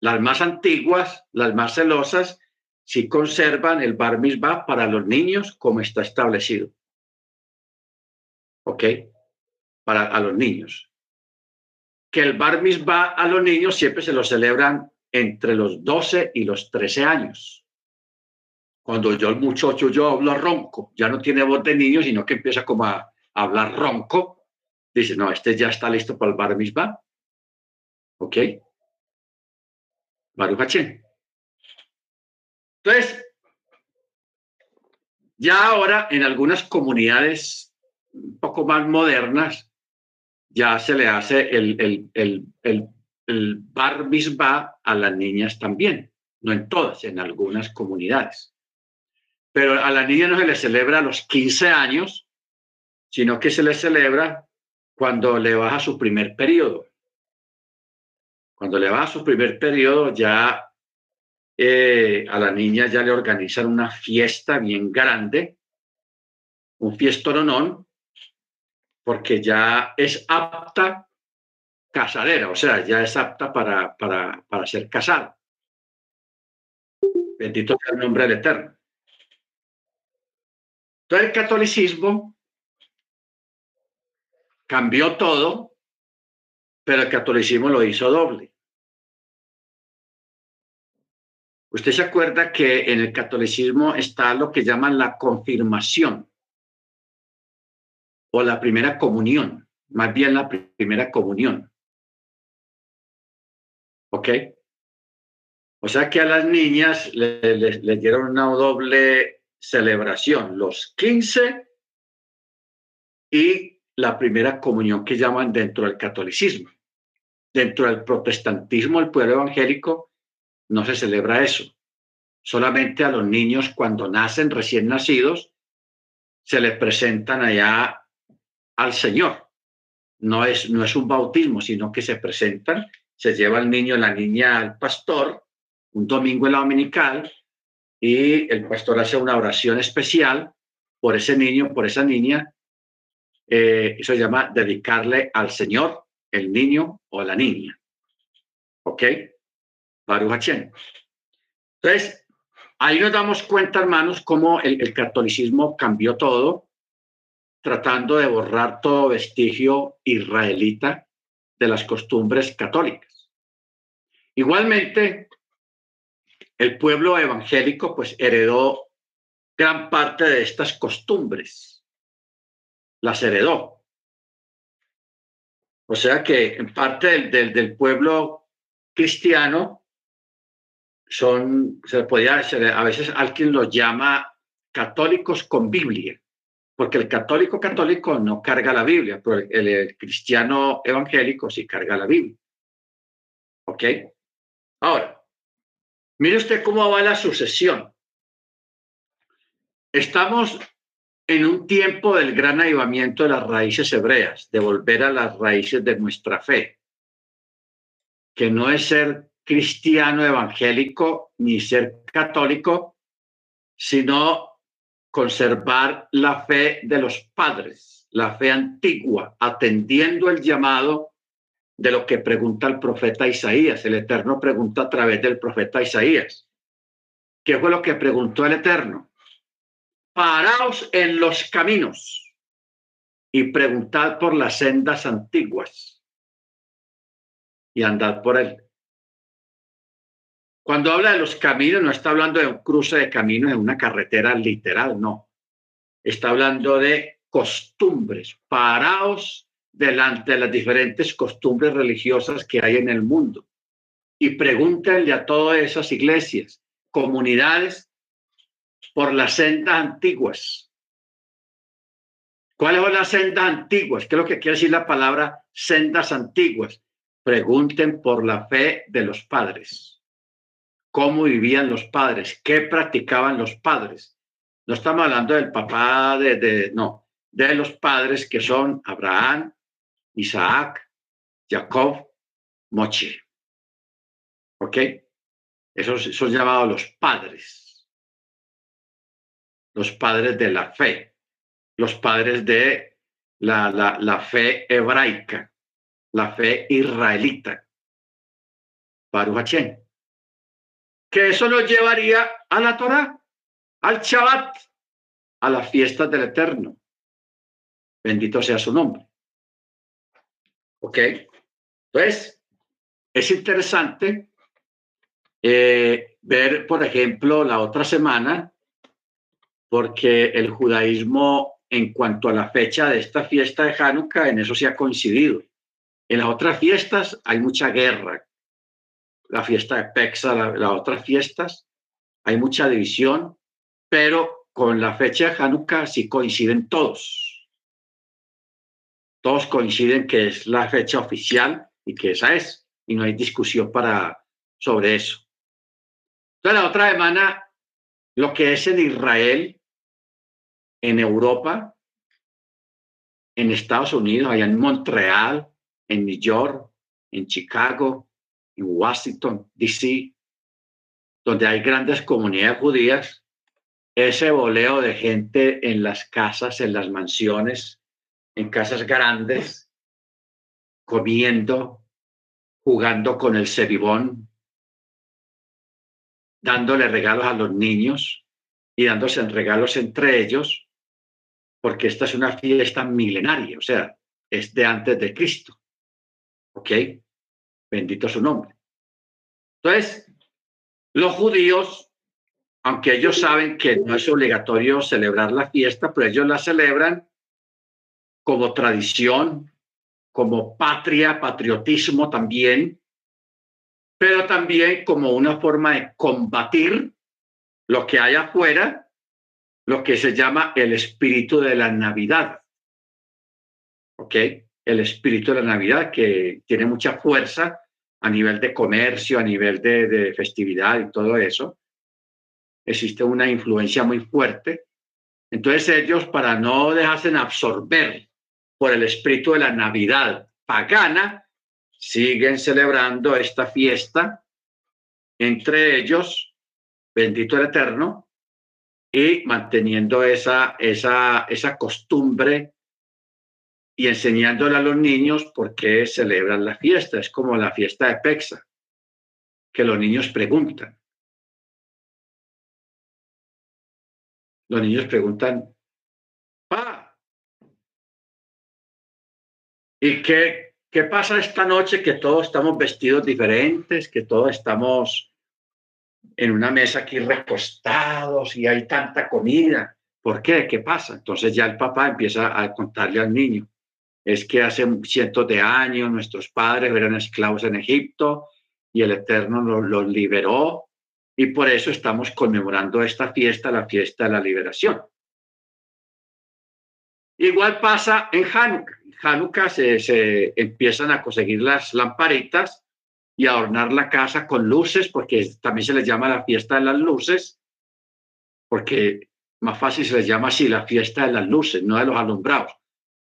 Las más antiguas, las más celosas, sí conservan el bar mitzvah para los niños como está establecido. ¿Ok? Para a los niños. Que el bar mitzvah a los niños siempre se lo celebran entre los 12 y los 13 años. Cuando yo el muchacho, yo hablo ronco, ya no tiene voz de niño, sino que empieza como a, hablar ronco, dice, no, este ya está listo para el bar mitzvah. ¿Ok? Baruch Entonces, ya ahora en algunas comunidades un poco más modernas, ya se le hace el, el, el, el, el bar a las niñas también, no en todas, en algunas comunidades pero a la niña no se le celebra a los 15 años, sino que se le celebra cuando le baja su primer periodo. Cuando le baja su primer periodo, ya eh, a la niña ya le organizan una fiesta bien grande, un fiestoronón, porque ya es apta casadera, o sea, ya es apta para, para, para ser casada. Bendito sea el nombre del Eterno. Entonces el catolicismo cambió todo, pero el catolicismo lo hizo doble. Usted se acuerda que en el catolicismo está lo que llaman la confirmación o la primera comunión, más bien la primera comunión. ¿Ok? O sea que a las niñas les le, dieron una doble celebración, los 15 y la primera comunión que llaman dentro del catolicismo. Dentro del protestantismo, el pueblo evangélico, no se celebra eso. Solamente a los niños cuando nacen recién nacidos se les presentan allá al Señor. No es, no es un bautismo, sino que se presentan, se lleva el niño, la niña al pastor, un domingo en la dominical, y el pastor hace una oración especial por ese niño, por esa niña. Eh, eso se llama dedicarle al Señor el niño o la niña. ¿Ok? Baruch Entonces, ahí nos damos cuenta, hermanos, cómo el catolicismo cambió todo, tratando de borrar todo vestigio israelita de las costumbres católicas. Igualmente, el pueblo evangélico pues heredó gran parte de estas costumbres, las heredó. O sea que en parte del, del, pueblo cristiano son, se podía, a veces alguien los llama católicos con Biblia, porque el católico católico no carga la Biblia, pero el, cristiano evangélico sí carga la Biblia. ¿Ok? Ahora, Mire usted cómo va la sucesión. Estamos en un tiempo del gran avivamiento de las raíces hebreas, de volver a las raíces de nuestra fe, que no es ser cristiano evangélico ni ser católico, sino conservar la fe de los padres, la fe antigua, atendiendo el llamado de lo que pregunta el profeta Isaías. El Eterno pregunta a través del profeta Isaías. ¿Qué fue lo que preguntó el Eterno? Paraos en los caminos y preguntad por las sendas antiguas y andad por él. Cuando habla de los caminos, no está hablando de un cruce de caminos en una carretera literal, no. Está hablando de costumbres. Paraos delante de las diferentes costumbres religiosas que hay en el mundo. Y pregúntenle a todas esas iglesias, comunidades, por las sendas antiguas. ¿Cuáles son las sendas antiguas? ¿Qué es lo que quiere decir la palabra sendas antiguas? Pregunten por la fe de los padres. ¿Cómo vivían los padres? ¿Qué practicaban los padres? No estamos hablando del papá de, no, de los padres que son Abraham, Isaac, Jacob, Moche. ¿Ok? Esos son llamados los padres. Los padres de la fe. Los padres de la, la, la fe hebraica, la fe israelita. Baruch Que eso nos llevaría a la Torah, al Shabbat, a las fiestas del Eterno. Bendito sea su nombre. ¿Ok? Entonces, es interesante eh, ver, por ejemplo, la otra semana, porque el judaísmo en cuanto a la fecha de esta fiesta de Hanukkah, en eso se ha coincidido. En las otras fiestas hay mucha guerra. La fiesta de Pexa, las otras fiestas, hay mucha división, pero con la fecha de Hanukkah sí coinciden todos. Todos coinciden que es la fecha oficial y que esa es, y no hay discusión para, sobre eso. Entonces, la otra semana, lo que es en Israel, en Europa, en Estados Unidos, allá en Montreal, en New York, en Chicago, en Washington, D.C., donde hay grandes comunidades judías, ese boleo de gente en las casas, en las mansiones, en casas grandes, comiendo, jugando con el ceribón, dándole regalos a los niños y dándose regalos entre ellos, porque esta es una fiesta milenaria, o sea, es de antes de Cristo. ¿Ok? Bendito su nombre. Entonces, los judíos, aunque ellos saben que no es obligatorio celebrar la fiesta, pero ellos la celebran como tradición, como patria, patriotismo también, pero también como una forma de combatir lo que hay afuera, lo que se llama el espíritu de la Navidad. ¿Ok? El espíritu de la Navidad que tiene mucha fuerza a nivel de comercio, a nivel de, festividad y todo eso. Existe una influencia muy fuerte. Entonces ellos, para no dejarse absorber por el espíritu de la Navidad pagana, siguen celebrando esta fiesta, entre ellos, bendito el Eterno, y manteniendo esa, esa, esa costumbre y enseñándole a los niños por qué celebran la fiesta. Es como la fiesta de Pexa, que los niños preguntan. Los niños preguntan, pa, ¿y qué, ¿Qué pasa esta noche que todos estamos vestidos diferentes, que todos estamos en una mesa aquí recostados y hay tanta comida? ¿Por qué? ¿Qué pasa? Entonces ya el papá empieza a contarle al niño. Es que hace cientos de años nuestros padres eran esclavos en Egipto y el Eterno los, liberó y por eso estamos conmemorando esta fiesta, la fiesta de la liberación. Igual pasa en Hanukkah. Hanukkah se, empiezan a conseguir las lamparitas y adornar la casa con luces, porque también se les llama la fiesta de las luces, porque más fácil se les llama así la fiesta de las luces, no de los alumbrados,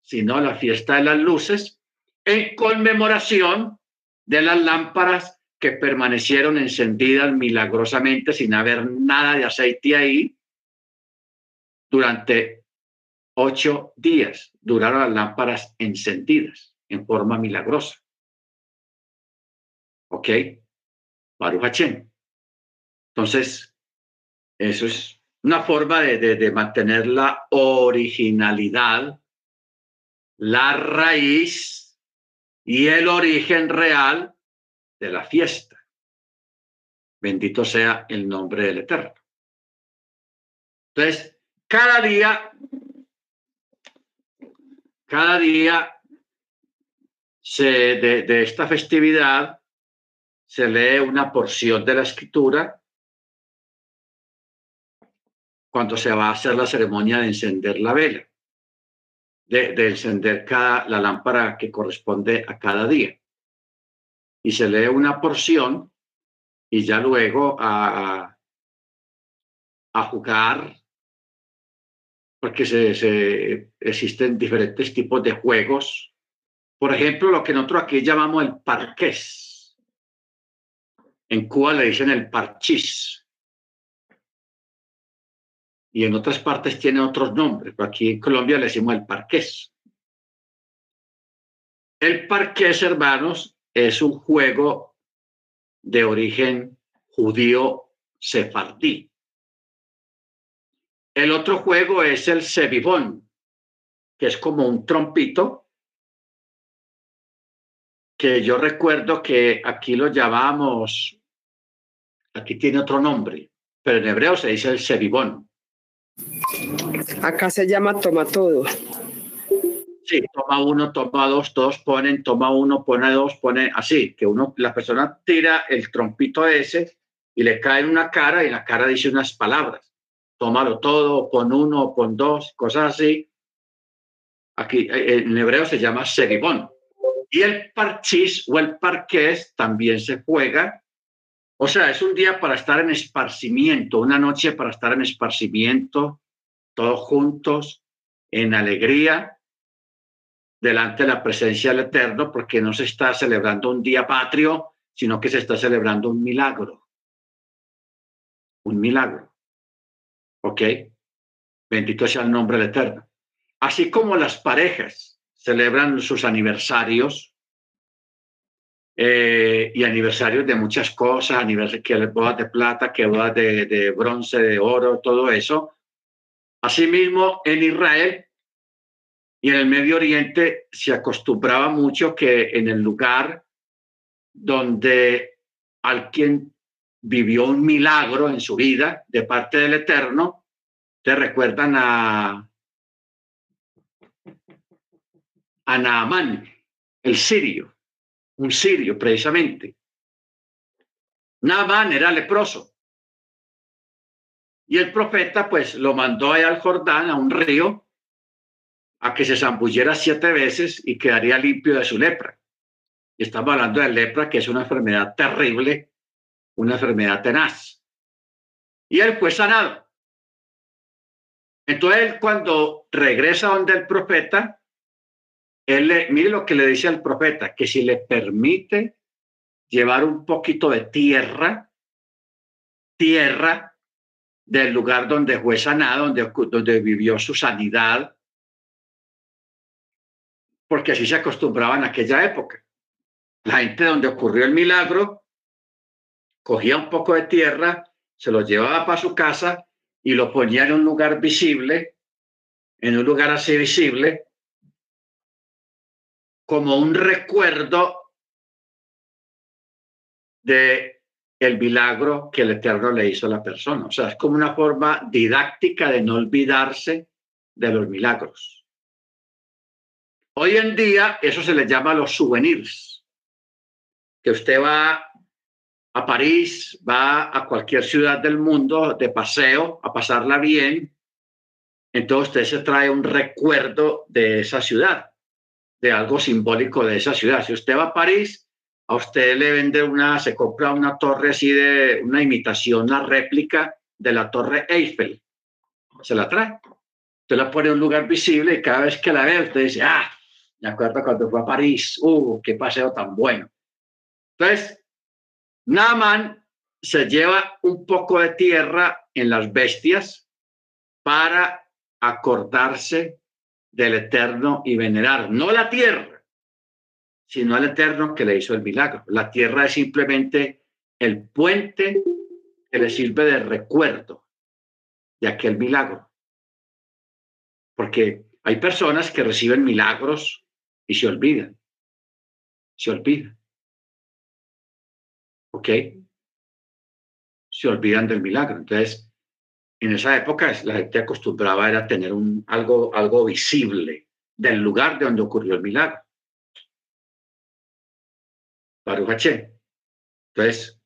sino la fiesta de las luces, en conmemoración de las lámparas que permanecieron encendidas milagrosamente sin haber nada de aceite ahí durante ocho días duraron las lámparas encendidas en forma milagrosa. ¿Ok? Baruch Entonces, eso es una forma de, mantener la originalidad, la raíz y el origen real de la fiesta. Bendito sea el nombre del Eterno. Entonces, cada día cada día de, esta festividad se lee una porción de la escritura cuando se va a hacer la ceremonia de encender la vela. De, encender cada, la lámpara que corresponde a cada día. Y se lee una porción y ya luego a, jugar, porque se, existen diferentes tipos de juegos. Por ejemplo, lo que nosotros aquí llamamos el parqués. En Cuba le dicen el parchís y en otras partes tiene otros nombres, aquí en Colombia le decimos el parqués. El parqués, hermanos, es un juego de origen judío sefardí. El otro juego es el sebibón, que es como un trompito, que yo recuerdo que aquí lo llamamos, aquí tiene otro nombre, pero en hebreo se dice el sebibón. Acá se llama toma todo. Sí, toma uno, toma dos, todos ponen, toma uno, pone dos, pone así, que uno, la persona tira el trompito ese y le cae en una cara y la cara dice unas palabras. Tómalo todo, pon uno, pon dos, cosas así. Aquí eh, en hebreo se llama seribón. Y el parchís o el parqués también se juega o sea, es un día para estar en esparcimiento, una noche para estar en esparcimiento, todos juntos, en alegría, delante de la presencia del Eterno, porque no se está celebrando un día patrio, sino que se está celebrando un milagro. Un milagro. ¿Ok? Bendito sea el nombre del Eterno. Así como las parejas celebran sus aniversarios, eh, y aniversarios de muchas cosas, que bodas de plata, que bodas de, de bronce, de oro, todo eso. Asimismo, en Israel y en el Medio Oriente se acostumbraba mucho que en el lugar donde alguien vivió un milagro en su vida de parte del Eterno, te recuerdan a, a Naamán, el sirio un sirio precisamente. Naamán era leproso. Y el profeta pues lo mandó allá al Jordán, a un río, a que se zambulliera siete veces y quedaría limpio de su lepra. Y estamos hablando de lepra, que es una enfermedad terrible, una enfermedad tenaz. Y él fue sanado. Entonces cuando regresa donde el profeta, él le, mire lo que le dice al profeta, que si le permite llevar un poquito de tierra, tierra del lugar donde fue sanado, donde, donde vivió su sanidad, porque así se acostumbraba en aquella época. La gente donde ocurrió el milagro cogía un poco de tierra, se lo llevaba para su casa y lo ponía en un lugar visible, en un lugar así visible, como un recuerdo de el milagro que el Eterno le hizo a la persona. O sea, es como una forma didáctica de no olvidarse de los milagros. Hoy en día eso se le llama los souvenirs, que usted va a París, va a cualquier ciudad del mundo de paseo, a pasarla bien, entonces usted se trae un recuerdo de esa ciudad de algo simbólico de esa ciudad. Si usted va a París, a usted le vende una, se compra una torre así de una imitación, una réplica de la torre Eiffel. Se la trae. Usted la pone en un lugar visible y cada vez que la ve, usted dice, ah, me acuerdo cuando fue a París, uh, qué paseo tan bueno. Entonces, Naaman se lleva un poco de tierra en las bestias para acordarse del Eterno y venerar, no la tierra, sino al Eterno que le hizo el milagro. La tierra es simplemente el puente que le sirve de recuerdo de aquel milagro. Porque hay personas que reciben milagros y se olvidan. Se olvidan. ¿Ok? Se olvidan del milagro. Entonces, en esa época la gente acostumbraba era tener un, algo, algo visible del lugar de donde ocurrió el milagro. Baruch Entonces,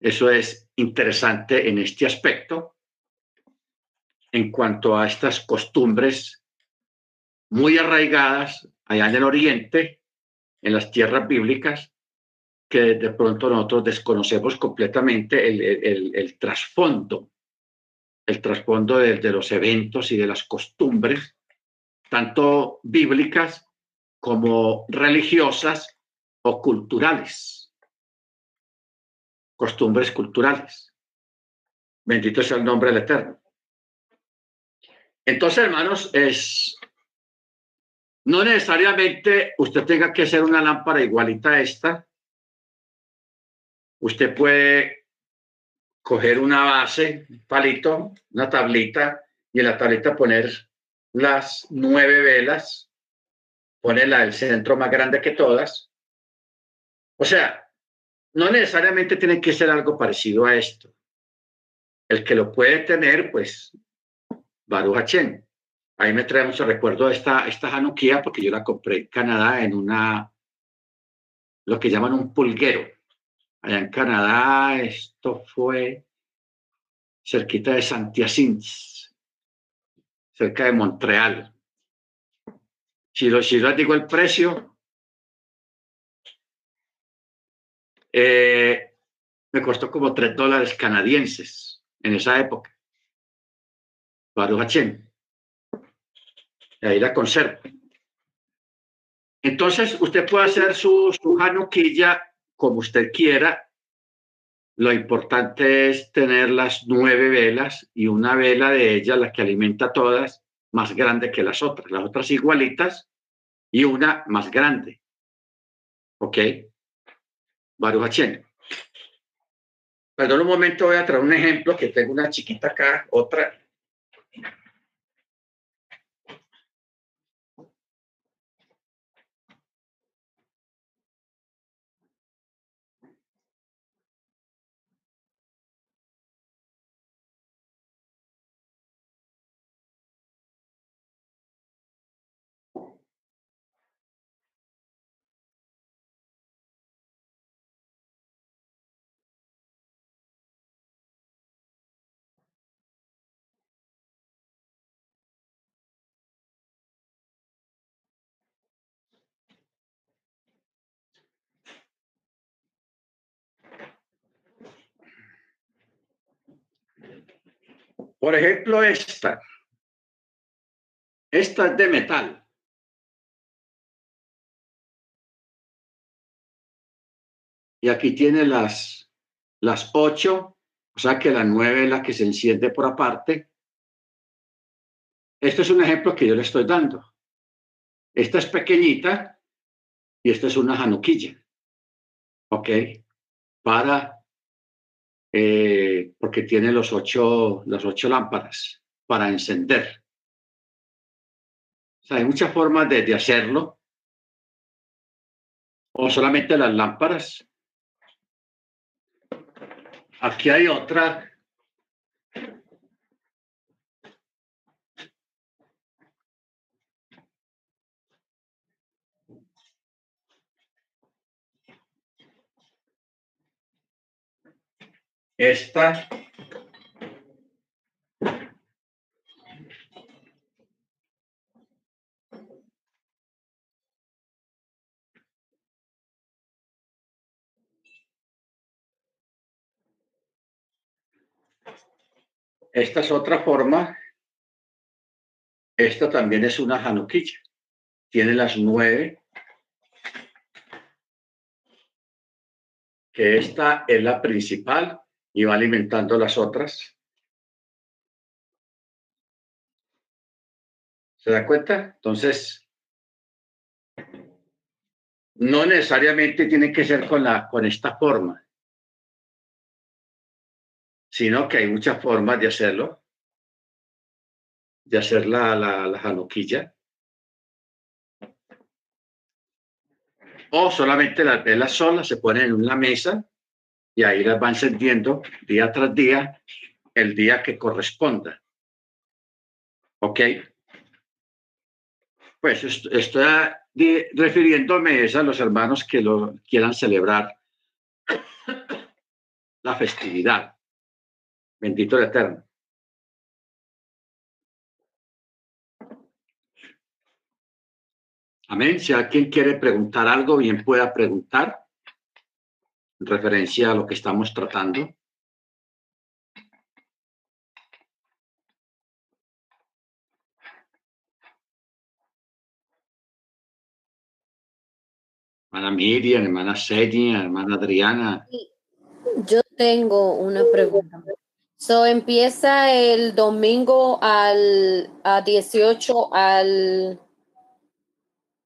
eso es interesante en este aspecto en cuanto a estas costumbres muy arraigadas allá en el oriente, en las tierras bíblicas, que de pronto nosotros desconocemos completamente el, trasfondo, el trasfondo de, los eventos y de las costumbres, tanto bíblicas como religiosas o culturales, costumbres culturales. Bendito sea el nombre del Eterno. Entonces, hermanos, es no necesariamente usted tenga que hacer una lámpara igualita a esta. Usted puede coger una base, un palito, una tablita, y en la tablita poner las nueve velas, ponerla el centro más grande que todas. O sea, no necesariamente tiene que ser algo parecido a esto. El que lo puede tener, pues, Baruch Ahí me trae mucho recuerdo esta, esta Hanukkah porque yo la compré en Canadá en una, lo que llaman un pulguero. Allá en Canadá, esto fue cerquita de Saint-Hyacinthe, cerca de Montreal. Si les digo el precio, eh, me costó como tres dólares canadienses en esa época. Baruch y ahí la conserva. Entonces, usted puede hacer su, su como usted quiera. Lo importante es tener las nueve velas y una vela de ellas, la que alimenta todas, más grande que las otras. Las otras igualitas y una más grande. ¿Ok? Baruch Perdón un momento, voy a traer un ejemplo que tengo una chiquita acá, otra Por ejemplo, esta. Esta es de metal. Y aquí tiene las, las ocho, o sea que la nueve es la que se enciende por aparte. Este es un ejemplo que yo le estoy dando. Esta es pequeñita y esta es una januquilla. ¿Ok? Para eh, porque tiene los ocho, las ocho lámparas para encender. O sea, hay muchas formas de, de hacerlo. O solamente las lámparas. Aquí hay otra Esta Esta es otra forma. Esta también es una Hanukkah. Tiene las nueve. Que esta es la principal y va alimentando las otras. ¿Se da cuenta? Entonces, no necesariamente tiene que ser con, la, con esta forma, sino que hay muchas formas de hacerlo, de hacer la, la, la janoquilla. O solamente las velas solas se ponen en una mesa y ahí las va encendiendo día tras día, el día que corresponda. ¿Ok? Pues estoy refiriéndome a los hermanos que lo quieran celebrar la festividad. Bendito el Eterno. Amén. Si alguien quiere preguntar algo, bien pueda preguntar referencia a lo que estamos tratando. Hermana Miriam, hermana Sedia, hermana Adriana. Yo tengo una pregunta. So empieza el domingo al a 18 al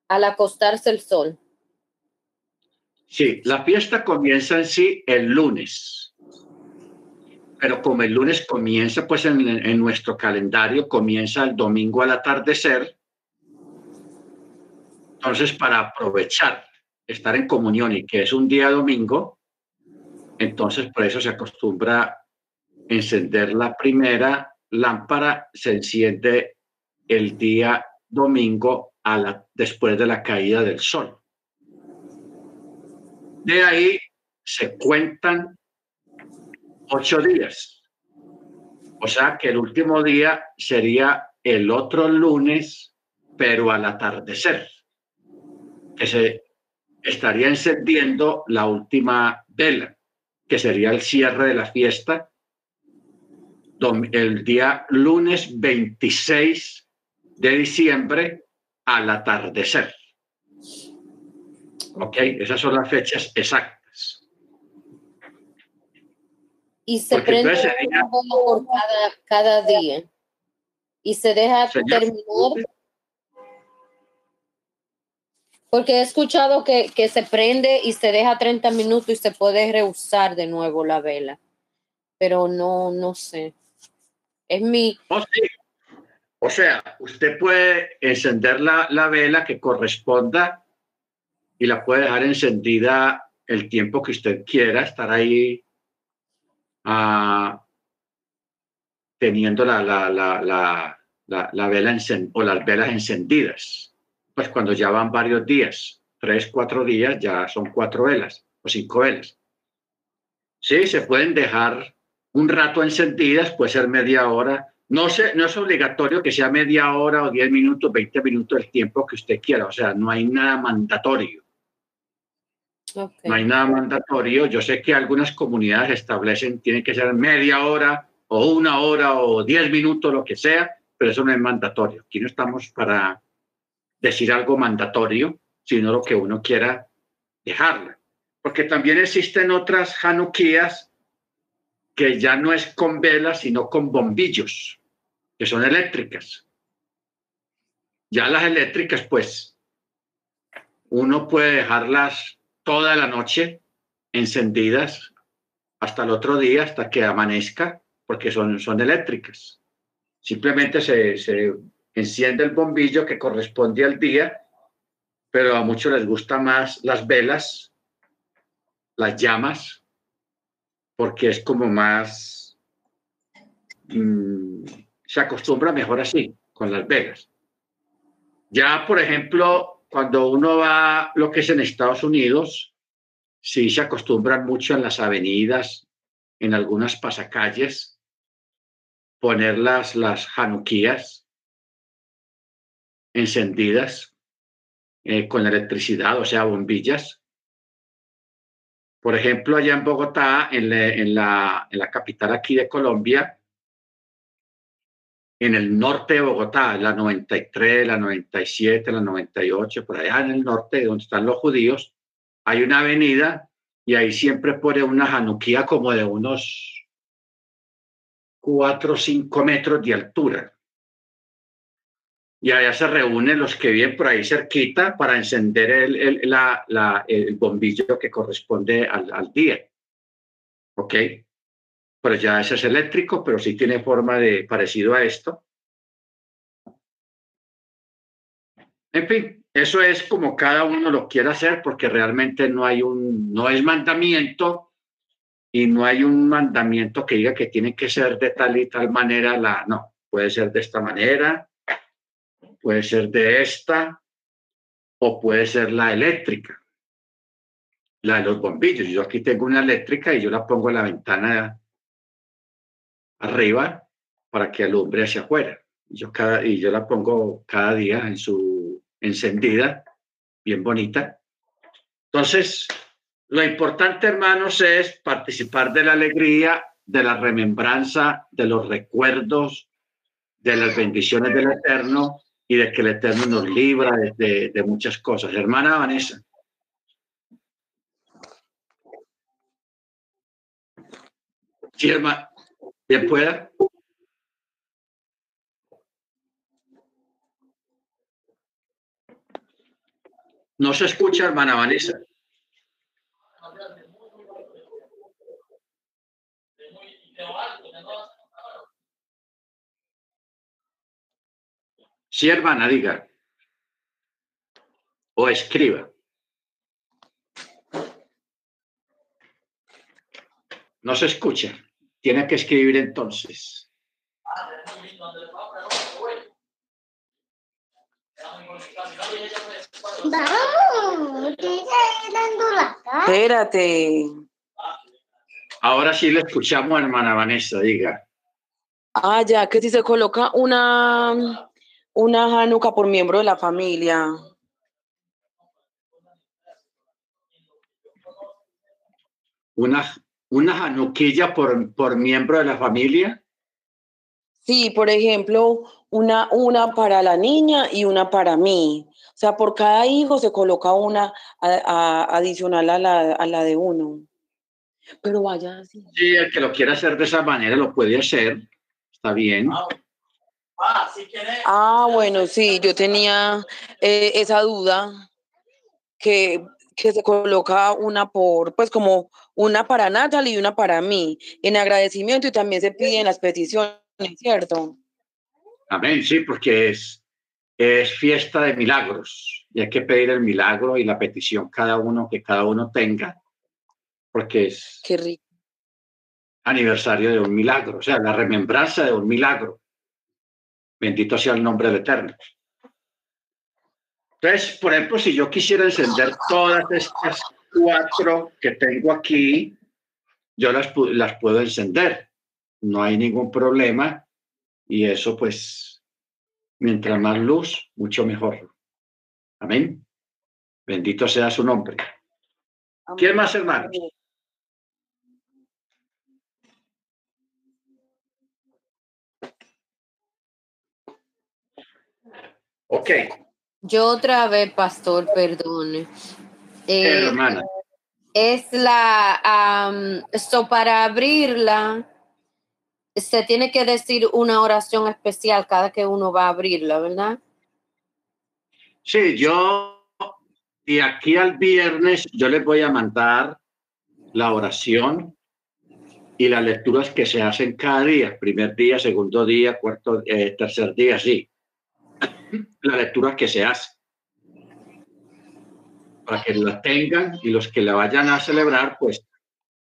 al acostarse el sol. Sí, la fiesta comienza en sí el lunes. Pero como el lunes comienza, pues en, en nuestro calendario comienza el domingo al atardecer. Entonces, para aprovechar estar en comunión y que es un día domingo, entonces por eso se acostumbra encender la primera lámpara, se enciende el día domingo a la, después de la caída del sol. De ahí se cuentan ocho días. O sea que el último día sería el otro lunes, pero al atardecer, que se estaría encendiendo la última vela, que sería el cierre de la fiesta, el día lunes 26 de diciembre al atardecer. ¿Ok? Esas son las fechas exactas. Y se prende por cada, día. Y se deja terminar Porque he escuchado que, se prende y se deja 30 minutos y se puede reusar de nuevo la vela. Pero no, no sé. Es mi... Oh, o sea, usted puede encender la, la, vela que corresponda y la puede dejar encendida el tiempo que usted quiera, estar ahí ah, teniendo la, la, la, la vela o las velas encendidas pues cuando ya van varios días, tres, cuatro días, ya son cuatro velas o cinco velas. Sí, se pueden dejar un rato encendidas, puede ser media hora. No, se, no es obligatorio que sea media hora o diez minutos, veinte minutos el tiempo que usted quiera. O sea, no hay nada mandatorio. No hay nada mandatorio. Yo sé que algunas comunidades establecen, tiene que ser media hora o una hora o diez minutos, lo que sea, pero eso no es mandatorio. Aquí no estamos para decir algo mandatorio, sino lo que uno quiera dejarla. Porque también existen otras hanukkías que ya no es con velas, sino con bombillos, que son eléctricas. Ya las eléctricas, pues, uno puede dejarlas toda la noche encendidas hasta el otro día, hasta que amanezca, porque son, son eléctricas. Simplemente se, se enciende el bombillo que corresponde al día, pero a muchos les gusta más las velas, las llamas, porque es como más, mm, se acostumbra mejor así, con las velas. Ya, por ejemplo, cuando uno va lo que es en Estados Unidos, sí se acostumbran mucho en las avenidas, en algunas pasacalles, poner las, las januquías, encendidas eh, con electricidad, o sea, bombillas. Por ejemplo, allá en Bogotá, en la, en la, capital aquí de Colombia, en el norte de Bogotá, la 93, la 97, la 98, por allá en el norte, donde están los judíos, hay una avenida y ahí siempre pone una januquía como de unos 4 o 5 metros de altura y allá se reúnen los que viven por ahí cerquita para encender el, el, la, la, el bombillo que corresponde al, al, día. ¿Ok? Pues ya ese es eléctrico, pero sí tiene forma de parecido a esto. En fin, eso es como cada uno lo quiere hacer porque realmente no hay un, no es mandamiento y no hay un mandamiento que diga que tiene que ser de tal y tal manera la, no, puede ser de esta manera, puede ser de esta o puede ser la eléctrica, la de los bombillos. Yo aquí tengo una eléctrica y yo la pongo en la ventana arriba para que alumbre hacia afuera. Yo cada, y yo la pongo cada día en su encendida bien bonita. Entonces, lo importante, hermanos, es participar de la alegría, de la remembranza, de los recuerdos, de las bendiciones del Eterno y de que el Eterno nos libra de, de muchas cosas. Hermana Vanessa. Sí, hermano. Pueda. No se escucha, hermana Vanessa. Sí, hermana, diga. O escriba. No se escucha. Tiene que escribir entonces. Espérate. Ahora sí le escuchamos, hermana Vanessa, diga. Ah, ya, que si se coloca una, una Hanukkah por miembro de la familia. Una, una Hanukkilla por, por miembro de la familia. Sí, por ejemplo, una, una para la niña y una para mí. O sea, por cada hijo se coloca una adicional a la, a la de uno. Pero vaya así. Sí, el que lo quiera hacer de esa manera lo puede hacer. Está bien. Ah, bueno, sí, yo tenía eh, esa duda que, que se coloca una por, pues como una para Natalie y una para mí, en agradecimiento y también se piden las peticiones, ¿cierto? Amén, sí, porque es, es fiesta de milagros y hay que pedir el milagro y la petición cada uno que cada uno tenga, porque es Qué rico. aniversario de un milagro, o sea, la remembranza de un milagro. Bendito sea el nombre del Eterno. Entonces, por ejemplo, si yo quisiera encender todas estas cuatro que tengo aquí, yo las, las puedo encender. No hay ningún problema. Y eso, pues, mientras más luz, mucho mejor. Amén. Bendito sea su nombre. ¿Quién más, hermanos? Ok. Yo otra vez, pastor, perdone. Eh, hermana. Es la, um, esto para abrirla, se tiene que decir una oración especial cada que uno va a abrirla, ¿verdad? Sí, yo de aquí al viernes yo les voy a mandar la oración y las lecturas que se hacen cada día, primer día, segundo día, cuarto, eh, tercer día, sí. La lectura que se hace para que la tengan y los que la vayan a celebrar, pues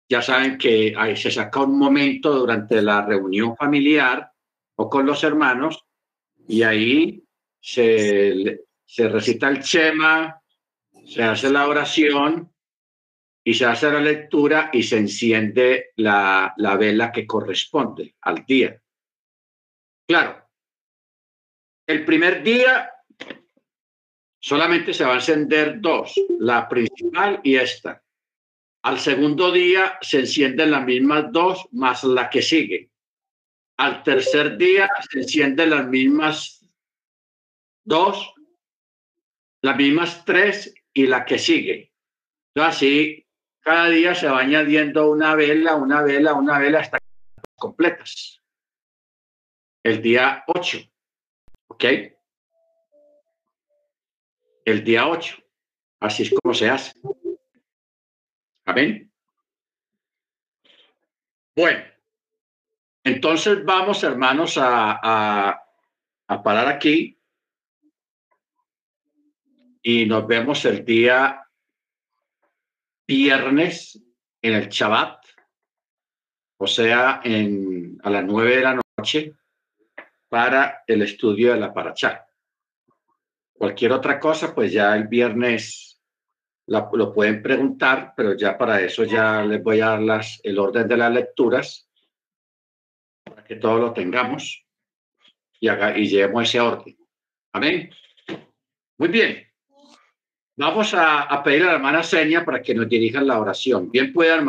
ya saben que ahí se saca un momento durante la reunión familiar o con los hermanos y ahí se, se recita el Chema, se hace la oración y se hace la lectura y se enciende la, la vela que corresponde al día. Claro, el primer día solamente se va a encender dos, la principal y esta. Al segundo día se encienden las mismas dos más la que sigue. Al tercer día se encienden las mismas dos, las mismas tres y la que sigue. Así, cada día se va añadiendo una vela, una vela, una vela hasta completas. El día 8, ¿ok? El día 8. Así es como se hace. Amén. Bueno, entonces vamos, hermanos, a, a, parar aquí y nos vemos el día viernes en el Shabbat, o sea, en, a las nueve de la noche, para el estudio de la Parachá. Cualquier otra cosa, pues ya el viernes la, lo pueden preguntar, pero ya para eso ya les voy a dar las, el orden de las lecturas, para que todo lo tengamos y, haga, y llevemos ese orden. Amén. Muy bien. Vamos a, a pedir a la hermana Senia para que nos dirijan la oración. Bien pueda, hermana.